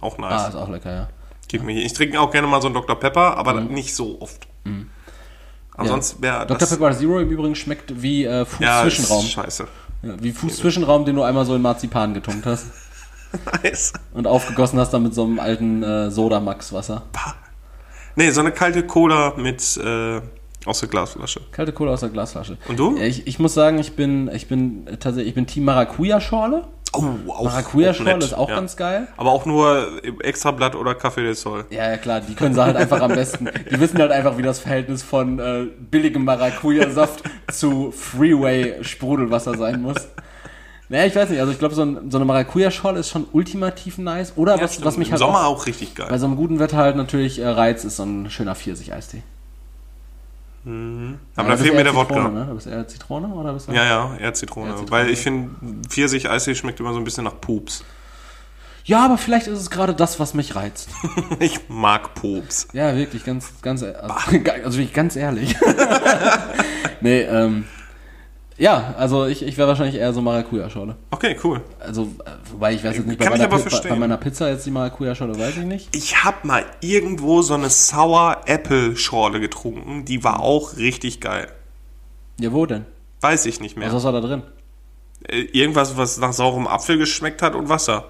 Auch nice. Ah, ist auch lecker, ja. Gib mir hier. Ich trinke auch gerne mal so einen Dr. Pepper, aber Mhm. nicht so oft. Ansonsten wäre Dr. Pepper Zero im Übrigen schmeckt wie äh, ja, Fußzwischenraum. ist scheiße. Ja, wie Fußzwischenraum, den du einmal so in Marzipan getunkt hast Nice. und aufgegossen hast dann mit so einem alten äh, Soda-Max-Wasser. Nee, so eine kalte Cola mit äh, aus der Glasflasche. Kalte Cola aus der Glasflasche. Und du? Ich, ich muss sagen, ich bin, ich bin tatsächlich, ich bin Team Maracuja-Schorle. Oh, Maracuja-Schorle ist auch ja. ganz geil. Aber auch nur Extrablatt oder Café del Sol. Ja, ja, klar, die können sie halt einfach am besten. Die wissen halt einfach, wie das Verhältnis von äh, billigem Maracuja-Saft zu Freeway-Sprudelwasser sein muss. Naja, ich weiß nicht, also ich glaube, so, ein, so eine Maracuja-Schorle ist schon ultimativ nice. Oder was, stimmt. was mich Im halt Sommer auch auch richtig geil. bei so einem guten Wetter halt natürlich äh, reizt, ist so ein schöner Pfirsich-Eistee. Aber Ja, da fehlt mir der Wodka. Ne? Du bist eher Zitrone oder bist du? Ja, ja, eher Zitrone. Zitrone. Weil ich finde, Pfirsich-Eistee schmeckt immer so ein bisschen nach Pups. ja, aber vielleicht ist es gerade das, was mich reizt. Ich mag Pups. Ja, wirklich, ganz, ganz, also, also wirklich ganz ehrlich. nee, ähm, ja, also ich, ich wäre wahrscheinlich eher so Maracuja-Schorle. Okay, cool. Also, äh, wobei ich weiß jetzt nicht, bei meiner, Pi- bei, meiner Pizza jetzt die Maracuja-Schorle, weiß ich nicht. Ich habe mal irgendwo so eine Sour Apple Schorle getrunken. Die war auch richtig geil. Ja, wo denn? Weiß ich nicht mehr. Was ist da drin? Äh, Irgendwas, was nach saurem Apfel geschmeckt hat und Wasser.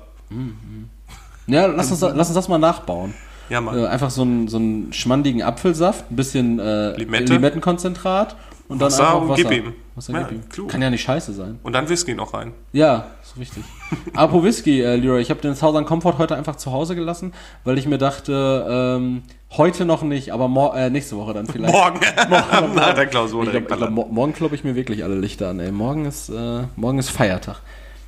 Ja, lass uns, lass uns das mal nachbauen. Ja, Mann. Äh, einfach so einen, so einen schmandigen Apfelsaft, ein bisschen äh, Limette. Limettenkonzentrat und dann Wasser einfach Wasser. gib ihm. Wasser Ja, gib ihm. klug. Kann ja nicht scheiße sein. Und dann Whisky noch rein. Ja, ist richtig. Apropos Whisky, äh, Leroy, ich habe den Southern Comfort heute einfach zu Hause gelassen, weil ich mir dachte, ähm, heute noch nicht, aber mor äh, nächste Woche dann vielleicht. Morgen. Nach der Klausur. Ich glaub, ich glaub, morgen kloppe ich mir wirklich alle Lichter an. Ey. Morgen, ist, äh, morgen ist Feiertag.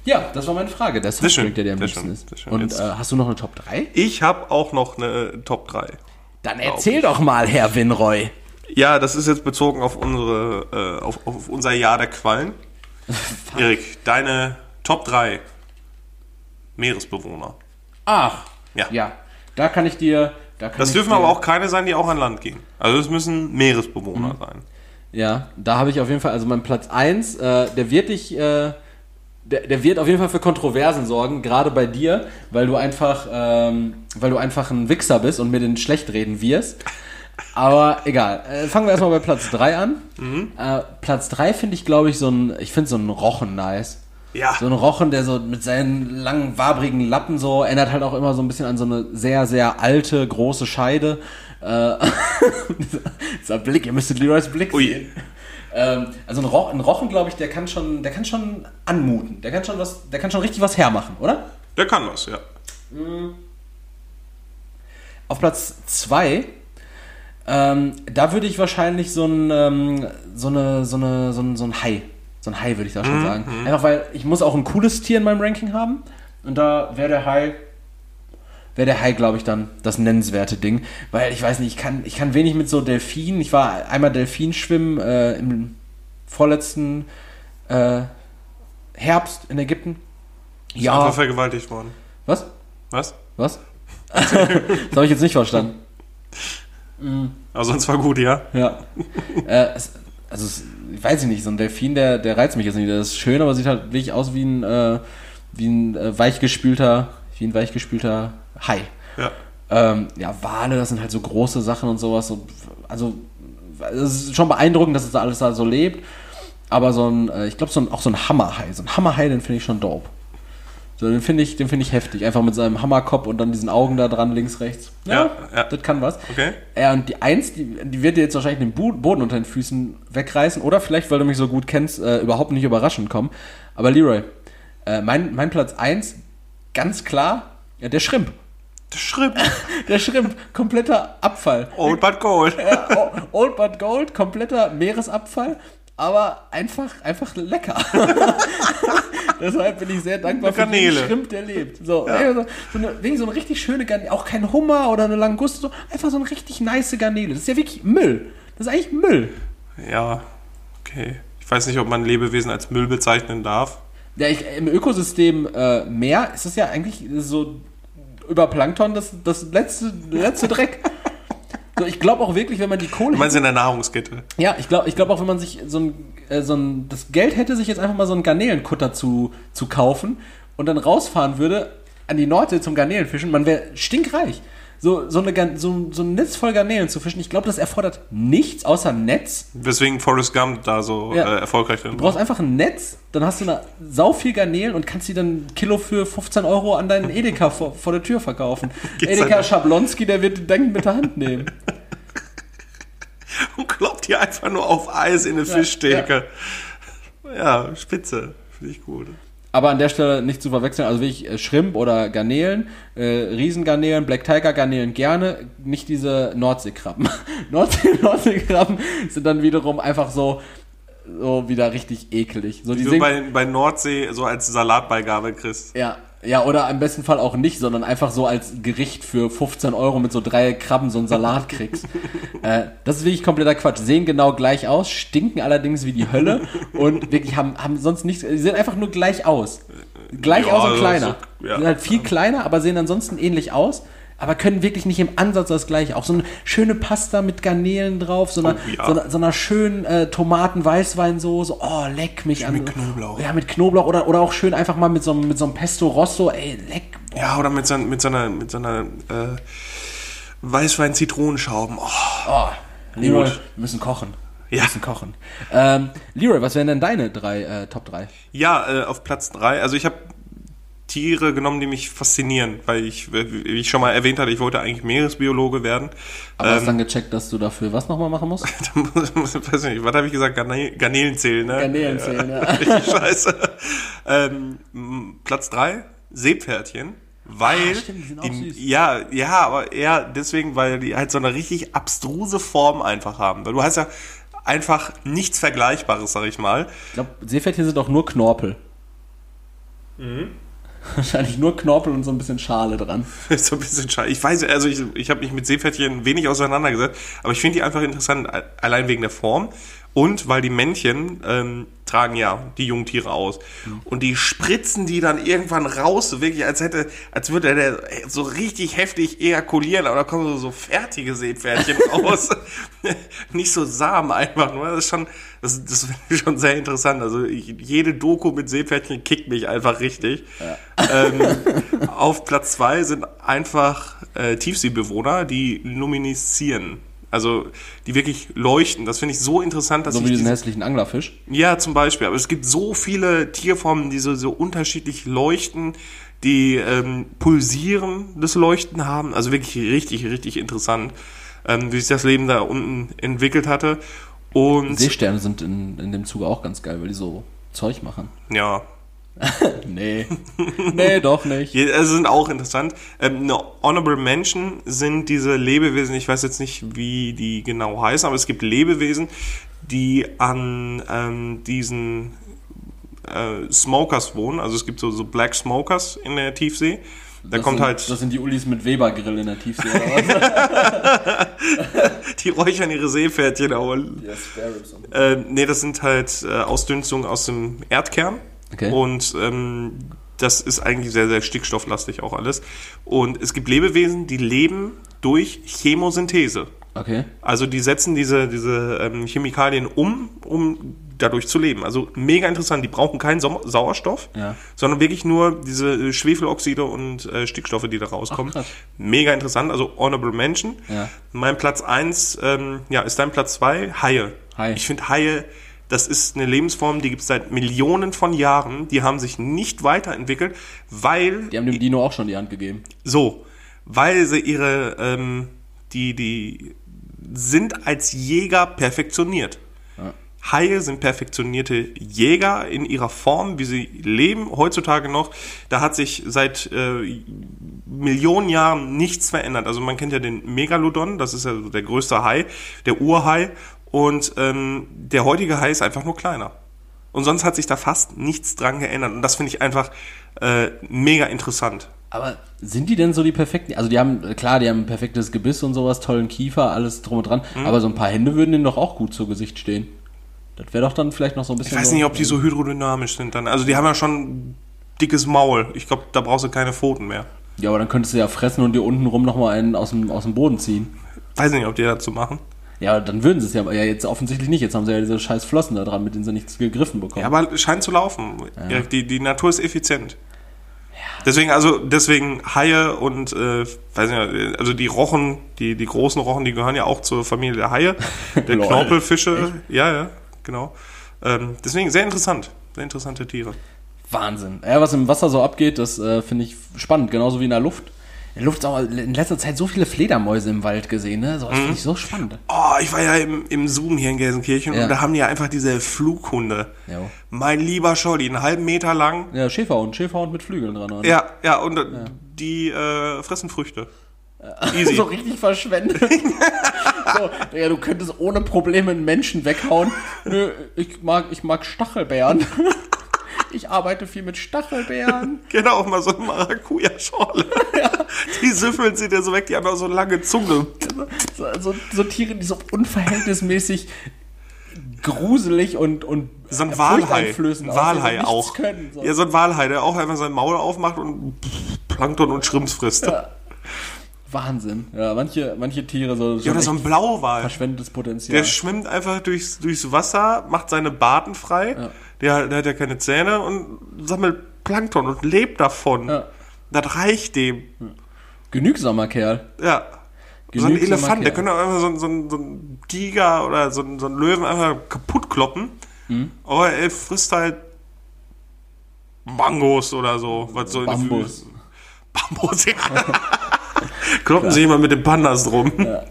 Ja, das war meine Frage. Der Softdrink, der dir am liebsten ist. Und äh, hast du noch eine Top 3? ich habe auch noch eine Top 3. Dann erzähl doch mal, Herr Winroy. Ja, das ist jetzt bezogen auf unsere, äh, auf, auf unser Jahr der Quallen. Erik, deine Top 3 Meeresbewohner. Ach, Ja. ja. Da kann ich dir... Da kann Das dürfen dir, aber auch keine sein, die auch an Land gehen. Also es müssen Meeresbewohner Mhm. sein. Ja, da habe ich auf jeden Fall, also mein Platz 1, äh, der wird dich, äh, der, der wird auf jeden Fall für Kontroversen sorgen, gerade bei dir, weil du einfach, ähm, weil du einfach ein Wichser bist und mir den schlecht reden wirst. Aber egal. Äh, fangen wir erstmal bei Platz 3 an. Äh, Platz 3 finde ich, glaube ich, so ein, ich finde so einen Rochen nice. Ja. So ein Rochen, der so mit seinen langen, wabrigen Lappen so, erinnert halt auch immer so ein bisschen an so eine sehr, sehr alte, große Scheide. Äh, dieser, Blick, ihr müsstet Leroys Blick Ui. sehen. Ähm, also ein, Ro ein Rochen, glaube ich, der kann schon, der kann schon anmuten. Der kann schon was, der kann schon richtig was hermachen, oder? Der kann was, ja. Auf Platz 2, ähm, da würde ich wahrscheinlich so ein, ähm, so eine, so eine, so ein, so ein Hai, so ein Hai würde ich da schon sagen. Einfach weil ich muss auch ein cooles Tier in meinem Ranking haben und da wäre der Hai, wäre der Hai, glaube ich, dann das nennenswerte Ding, weil ich weiß nicht, ich kann, ich kann wenig mit so Delfinen. Ich war einmal Delfinschwimmen äh, im vorletzten äh, Herbst in Ägypten. Ist einfach vergewaltigt worden. Was? Was? Was? das habe ich jetzt nicht verstanden. Aber sonst war gut, ja? Ja. äh, es, also, es, ich weiß nicht, so ein Delfin, der, der reizt mich jetzt nicht. Der ist schön, aber sieht halt wirklich aus wie ein, äh, wie ein äh, weichgespülter, wie ein weichgespülter Hai. Ja. Ähm, ja, Wale, das sind halt so große Sachen und sowas. So, also, es ist schon beeindruckend, dass es da alles da so lebt. Aber so ein, äh, ich glaube, so ein, auch so ein Hammerhai. So ein Hammerhai, den finde ich schon dope. So, den finde ich, den finde ich heftig. Einfach mit seinem Hammerkopf und dann diesen Augen da dran, links, rechts. Ja, ja. das kann was. Okay. Ja, und die Eins, die, die wird dir jetzt wahrscheinlich den Boden unter den Füßen wegreißen. Oder vielleicht, weil du mich so gut kennst, äh, überhaupt nicht überraschend kommen. Aber Leroy, äh, mein, mein Platz 1, ganz klar, ja, der Schrimp. Der Schritt. Der Schrimp, kompletter Abfall. Old but gold. Ja, Old but Gold, kompletter Meeresabfall, aber einfach, einfach lecker. Deshalb bin ich sehr dankbar Eine für den. Schrimp, der lebt. So, also, so eine, wegen so eine richtig schöne Garnele, auch kein Hummer oder eine Languste, so, einfach so eine richtig nice Garnele. Das ist ja wirklich Müll. Das ist eigentlich Müll. Ja, okay. Ich weiß nicht, ob man Lebewesen als Müll bezeichnen darf. Ja, ich, Im Ökosystem äh, Meer ist das ja eigentlich so über Plankton das, das letzte, letzte Dreck. So, ich glaube auch wirklich, wenn man die Kohle. Du meinst in der Nahrungskette. Ja, ich glaube ich glaub auch, wenn man sich so ein, äh, so ein, das Geld hätte, sich jetzt einfach mal so einen Garnelenkutter zu, zu kaufen und dann rausfahren würde an die Nordsee zum Garnelenfischen, man wäre stinkreich. So, so, eine, so, so ein Netz voll Garnelen zu fischen, ich glaube, das erfordert nichts außer Netz. Weswegen Forrest Gump da so Ja. äh, erfolgreich drin Du brauchst einfach ein Netz, dann hast du eine sau viel Garnelen und kannst die dann ein Kilo für 15 Euro an deinen Edeka vor, vor der Tür verkaufen. Edeka Schablonski, der wird den Denken mit der Hand nehmen. Hier einfach nur auf Eis in eine Fischtheke. Ja, spitze. Finde ich gut. Aber an der Stelle nicht zu verwechseln, also wirklich äh, Shrimp oder Garnelen, äh, Riesengarnelen, Black Tiger Garnelen gerne, nicht diese Nordseekrabben. Nordsee, Nordseekrabben sind dann wiederum einfach so, so wieder richtig ekelig. So, die Die du bei, bei Nordsee so als Salatbeigabe kriegst. ja, ja, oder im besten Fall auch nicht, sondern einfach so als Gericht für 15 Euro mit so drei Krabben so einen Salat kriegst. äh, das ist wirklich kompletter Quatsch. Sehen genau gleich aus, stinken allerdings wie die Hölle und wirklich haben, haben sonst nichts, sie sehen einfach nur gleich aus. Gleich Ja, aus und kleiner. so- ja. sind halt viel kleiner, aber sehen ansonsten ähnlich aus. Aber können wirklich nicht im Ansatz das gleiche. Auch so eine schöne Pasta mit Garnelen drauf, so einer, Oh, ja. so einer, so einer schönen äh, Tomaten-Weißweinsoße. Oh, leck mich an. mit Knoblauch. Ja, mit Knoblauch oder, oder auch schön einfach mal mit so, einem- mit so einem Pesto Rosso. Ey, leck. Ja, oder mit so, mit so einer, mit so einer äh, Weißwein-Zitronenschauben. Oh, Oh, Leroy, wir müssen kochen. Wir Ja. müssen kochen. Ähm, Leroy, was wären denn deine drei äh, Top 3? Ja, äh, auf Platz 3. Also ich habe Tiere genommen, die mich faszinieren, weil ich, wie ich schon mal erwähnt hatte, ich wollte eigentlich Meeresbiologe werden. Aber hast dann gecheckt, dass du dafür was nochmal machen musst? weiß nicht, was habe ich gesagt? Garne Garnelen zählen, ne? Garnelen zählen, ja. Richtig scheiße. Ähm, Platz drei Seepferdchen. Weil Ah, stimmt, die sind auch die, süß. ja, ja, aber eher deswegen, weil die halt so eine richtig abstruse Form einfach haben. Weil du hast ja einfach nichts Vergleichbares, sag ich mal. Ich glaube, Seepferdchen sind auch nur Knorpel. Mhm. Wahrscheinlich nur Knorpel und so ein bisschen Schale dran. So ein bisschen schade. Ich weiß, also ich, ich habe mich mit Seepferdchen wenig auseinandergesetzt, aber ich finde die einfach interessant, allein wegen der Form und weil die Männchen ähm, tragen ja die Jungtiere aus und die spritzen die dann irgendwann raus, wirklich als hätte, als würde der so richtig heftig ejakulieren, aber da kommen so, so fertige Seepferdchen raus, nicht so Samen einfach nur. Das ist schon, das, das finde ich schon sehr interessant. Also ich, jede Doku mit Seepferdchen kickt mich einfach richtig. Ähm, auf Platz zwei sind einfach äh, Tiefseebewohner, die lumineszieren. Also die wirklich leuchten. Das finde ich so interessant, dass So wie diesen diese- hässlichen Anglerfisch. ja, zum Beispiel. Aber es gibt so viele Tierformen, die so, so unterschiedlich leuchten, die ähm, pulsieren, das Leuchten haben. Also wirklich richtig, richtig interessant, ähm, wie sich das Leben da unten entwickelt hatte. Und Seesterne sind in, in dem Zuge auch ganz geil, weil die so Zeug machen. ja, Nee. nee, doch nicht. Je- Also sind auch interessant. Ähm, eine Honorable Mention sind diese Lebewesen, ich weiß jetzt nicht, wie die genau heißen, aber es gibt Lebewesen, die an ähm, diesen äh, Smokers wohnen. Also es gibt so, so Black Smokers in der Tiefsee. Da Das kommt sind, halt, Das sind die Ulis mit Weber-Grill in der Tiefsee. Oder was? die räuchern ihre Seepferdchen ja, Spare Ribs und- Äh, nee, das sind halt äh, Ausdünstungen aus dem Erdkern. Okay. Und ähm, das ist eigentlich sehr, sehr stickstofflastig auch alles. Und es gibt Lebewesen, die leben durch Chemosynthese. Okay. Also die setzen diese, diese ähm, Chemikalien um, um dadurch zu leben. Also mega interessant. Die brauchen keinen Sau Sauerstoff, Ja. sondern wirklich nur diese äh, Schwefeloxide und äh, Stickstoffe, die da rauskommen. Ach, mega interessant. Also Honorable Mention. Ja. Mein Platz eins ähm, ja, ist dein Platz zwei Haie. Hai. Ich finde Haie, das ist eine Lebensform, die gibt es seit Millionen von Jahren. Die haben sich nicht weiterentwickelt, weil Die haben dem Dino auch schon die Hand gegeben. so, weil sie ihre, ähm, die, die sind als Jäger perfektionioniert. Ja. Haie sind perfektionierte Jäger in ihrer Form, wie sie leben heutzutage noch. Da hat sich seit äh, Millionen Jahren nichts verändert. Also man kennt ja den Megalodon, das ist ja so der größte Hai, der Urhai. Und ähm, der heutige Hai ist einfach nur kleiner. Und sonst hat sich da fast nichts dran geändert. Und das finde ich einfach äh, mega interessant. Aber sind die denn so die perfekten? Also die haben, klar, die haben ein perfektes Gebiss und sowas, tollen Kiefer, alles drum und dran. Mhm. Aber so ein paar Hände würden denen doch auch gut zu Gesicht stehen. Das wäre doch dann vielleicht noch so ein bisschen. Ich weiß so, nicht, ob die so hydrodynamisch sind dann. Also die haben ja schon ein dickes Maul. Ich glaube, da brauchst du keine Pfoten mehr. Ja, aber dann könntest du ja fressen und dir unten rum nochmal einen aus dem, aus dem Boden ziehen. Weiß nicht, ob die dazu machen. Ja, dann würden sie es ja, aber ja jetzt offensichtlich nicht. Jetzt haben sie ja diese scheiß Flossen da dran, mit denen sie nichts gegriffen bekommen. Ja, aber es scheint zu laufen. Ja. Die, die Natur ist effizient. Deswegen, also, deswegen Haie und, äh, weiß nicht, also die Rochen, die, die großen Rochen, die gehören ja auch zur Familie der Haie. Der. Knorpelfische, ja, ja, genau. Ähm, deswegen sehr interessant. Sehr interessante Tiere. Wahnsinn. Ja, was im Wasser so abgeht, das äh, finde ich spannend, genauso wie in der Luft. Luft auch in letzter Zeit so viele Fledermäuse im Wald gesehen, ne? So, das finde ich so spannend. Oh, ich war ja im, im Zoom hier in Gelsenkirchen Ja. und da haben die ja einfach diese Flughunde. Jo. Mein lieber Scholli, einen halben Meter lang. Ja, Schäferhund, Schäferhund mit Flügeln dran. oder? Ja, ja, und äh, die äh, fressen Früchte. Easy. so richtig verschwendet. so, ja, du könntest ohne Probleme einen Menschen weghauen. Nö, ich mag, ich mag Stachelbeeren. ich arbeite viel mit Stachelbeeren. Genau, auch mal so eine Maracuja-Schorle. Die süffeln sie dir so weg, die haben auch so lange Zunge. So, so, so Tiere, die so unverhältnismäßig gruselig und, und So ein Walhai. Ein Walhai so nichts auch. Können, so. Ja, so ein Walhai, der auch einfach sein Maul aufmacht und Plankton und Schrimps frisst. Ja, Wahnsinn. Ja, manche, manche Tiere so, oder so ein Blauwal. verschwendetes Potenzial. Der schwimmt einfach durchs, durchs Wasser, macht seine Baden frei. Der, der hat ja keine Zähne und sammelt Plankton und lebt davon. Ja. Das reicht dem. Genügsamer Kerl. Ja. So ein Genügsamer Elefant, der Kerl. könnte auch einfach so, ein- so, so ein Tiger oder so, ein- so ein Löwen einfach kaputt kloppen. Mhm. Aber er frisst halt Mangos oder so. Was so in Bambus. Füße- Bambus, ja. Kloppen sich immer mit den Pandas drum. Ja,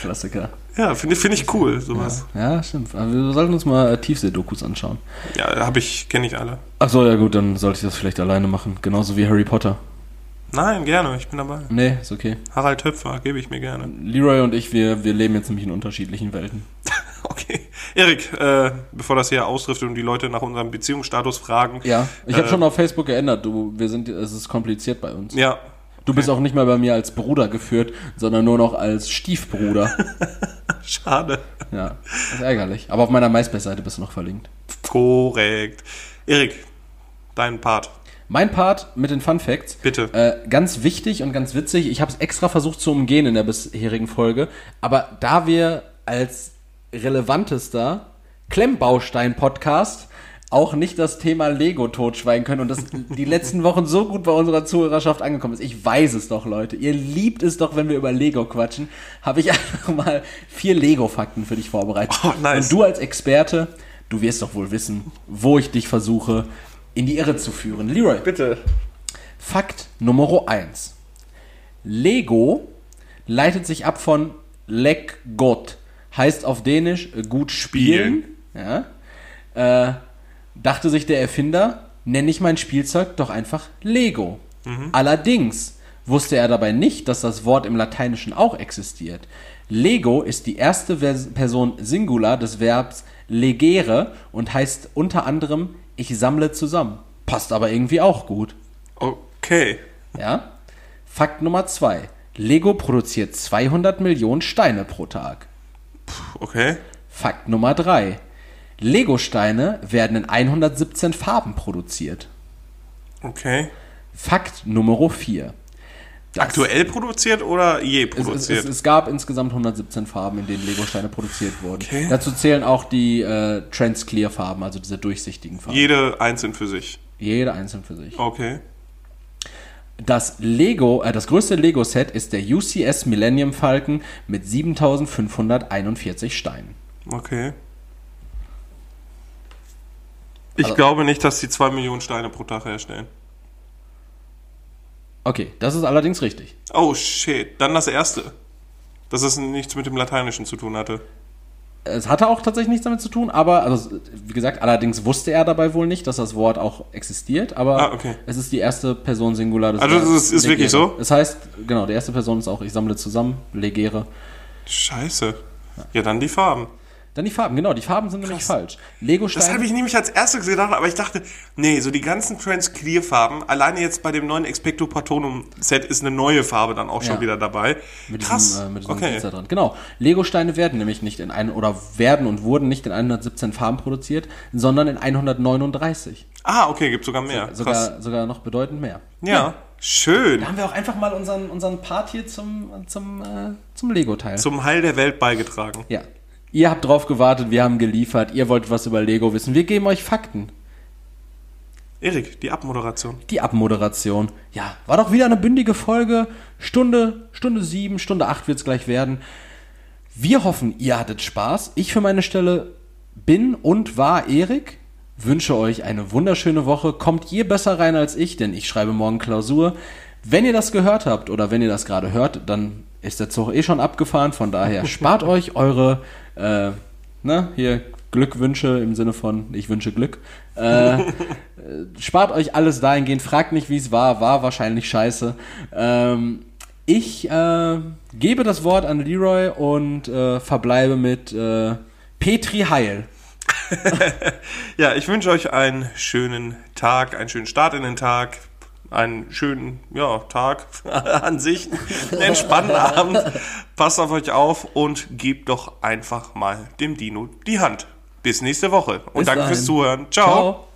Klassiker. Finde find ich cool, sowas. Ja, stimmt. Aber wir sollten uns mal äh, Tiefsee-Dokus anschauen. Ja, habe ich, kenne ich alle. Ach so, ja gut, dann sollte ich das vielleicht alleine machen. Genauso wie Harry Potter. Nein, gerne, ich bin dabei. Nee, ist okay. Harald Töpfer, gebe ich mir gerne. Leroy und ich, wir, wir leben jetzt nämlich in unterschiedlichen Welten. Okay. Erik, äh, bevor das hier ausriftet und die Leute nach unserem Beziehungsstatus fragen. Ja, ich habe Äh, schon auf Facebook geändert. Du, wir sind, es ist kompliziert bei uns. Ja. Du bist auch nicht mehr bei mir als Bruder geführt, sondern nur noch als Stiefbruder. Schade. Ja, das ist ärgerlich. Aber auf meiner MySpace-Seite bist du noch verlinkt. Korrekt. Erik, dein Part. Mein Part mit den Fun Facts. Bitte. Äh, ganz wichtig und ganz witzig. Ich habe es extra versucht zu umgehen in der bisherigen Folge. Aber da wir als relevantester Klemmbaustein-Podcast auch nicht das Thema Lego totschweigen können und das die letzten Wochen so gut bei unserer Zuhörerschaft angekommen ist. Ich weiß es doch, Leute. Ihr liebt es doch, wenn wir über Lego quatschen. Habe ich einfach mal vier Lego-Fakten für dich vorbereitet. Oh, nice. Und du als Experte, du wirst doch wohl wissen, wo ich dich versuche, in die Irre zu führen. Leroy, Bitte. Fakt Nummer 1. Lego leitet sich ab von Leg Gott. Heißt auf Dänisch gut spielen. Ja. Äh, dachte sich der Erfinder, nenne ich mein Spielzeug doch einfach Lego. Allerdings wusste er dabei nicht, dass das Wort im Lateinischen auch existiert. Lego ist die erste Vers Person Singular des Verbs legere und heißt unter anderem ich sammle zusammen. Passt aber irgendwie auch gut. Okay. Ja? Fakt Nummer zwei. Lego produziert 200 Millionen Steine pro Tag. Okay. Fakt Nummer drei. Lego-Steine werden in 117 Farben produziert. Okay. Fakt Nummer vier. Das- Aktuell produziert oder je Es, es, produziert? es, es gab insgesamt 117 Farben, in denen Lego-Steine produziert wurden. Okay. Dazu zählen auch die äh, Trans-Clear-Farben, also diese durchsichtigen Farben. Jede einzeln für sich. Jede einzeln für sich. Okay. Das Lego, äh, das größte Lego-Set ist der UCS Millennium Falcon mit 7541 Steinen. Okay. Ich Also- glaube nicht, dass sie zwei Millionen Steine pro Tag herstellen. Okay, das ist allerdings richtig. Oh shit. Dann das erste. Dass es nichts mit dem Lateinischen zu tun hatte. Es hatte auch tatsächlich nichts damit zu tun, aber, also, wie gesagt, allerdings wusste er dabei wohl nicht, dass das Wort auch existiert, aber Ah, okay. es ist die erste Person Singular des Also, das Verbs ist- ist wirklich so? Es heißt, genau, die erste Person ist auch, ich sammle zusammen, legere. Scheiße. Ja, dann die Farben. Dann die Farben, genau, die Farben sind nämlich falsch. Lego-Steine. Das habe ich nämlich als erstes gedacht, aber ich dachte, nee, so die ganzen Trans-Clear-Farben, alleine jetzt bei dem neuen Expecto Patronum-Set ist eine neue Farbe dann auch schon Ja. wieder dabei. Mit Krass. diesem, äh, mit diesem okay. Dran. Genau. Lego-Steine werden nämlich nicht in ein oder werden und wurden nicht in 117 Farben produziert, sondern in 139. Ah, okay, gibt sogar mehr. Krass. Sogar, sogar noch bedeutend mehr. Ja, schön. Da haben wir auch einfach mal unseren, unseren Part hier zum, zum, äh, zum Lego-Teil. Zum Heil der Welt beigetragen. Ja. Ihr habt drauf gewartet, wir haben geliefert, ihr wollt was über Lego wissen. Wir geben euch Fakten. Erik, die Abmoderation. Die Abmoderation. Ja, war doch wieder eine bündige Folge. Stunde, Stunde sieben, Stunde acht wird's gleich werden. Wir hoffen, ihr hattet Spaß. Ich für meine Stelle bin und war Erik. Wünsche euch eine wunderschöne Woche. Kommt ihr besser rein als ich, denn ich schreibe morgen Klausur. Wenn ihr das gehört habt oder wenn ihr das gerade hört, dann ist der Zug eh schon abgefahren. Von daher spart euch eure, äh, ne, hier Glückwünsche im Sinne von ich wünsche Glück. Äh, spart euch alles dahingehend, fragt nicht, wie es war, war wahrscheinlich scheiße. Ähm, ich äh, gebe das Wort an Leroy und äh, verbleibe mit äh, Petri Heil. Ja, ich wünsche euch einen schönen Tag, einen schönen Start in den Tag, einen schönen ja, Tag an sich, einen entspannten Abend. Passt auf euch auf und gebt doch einfach mal dem Dino die Hand. Bis nächste Woche und Bis danke dahin. fürs Zuhören. Ciao. Ciao.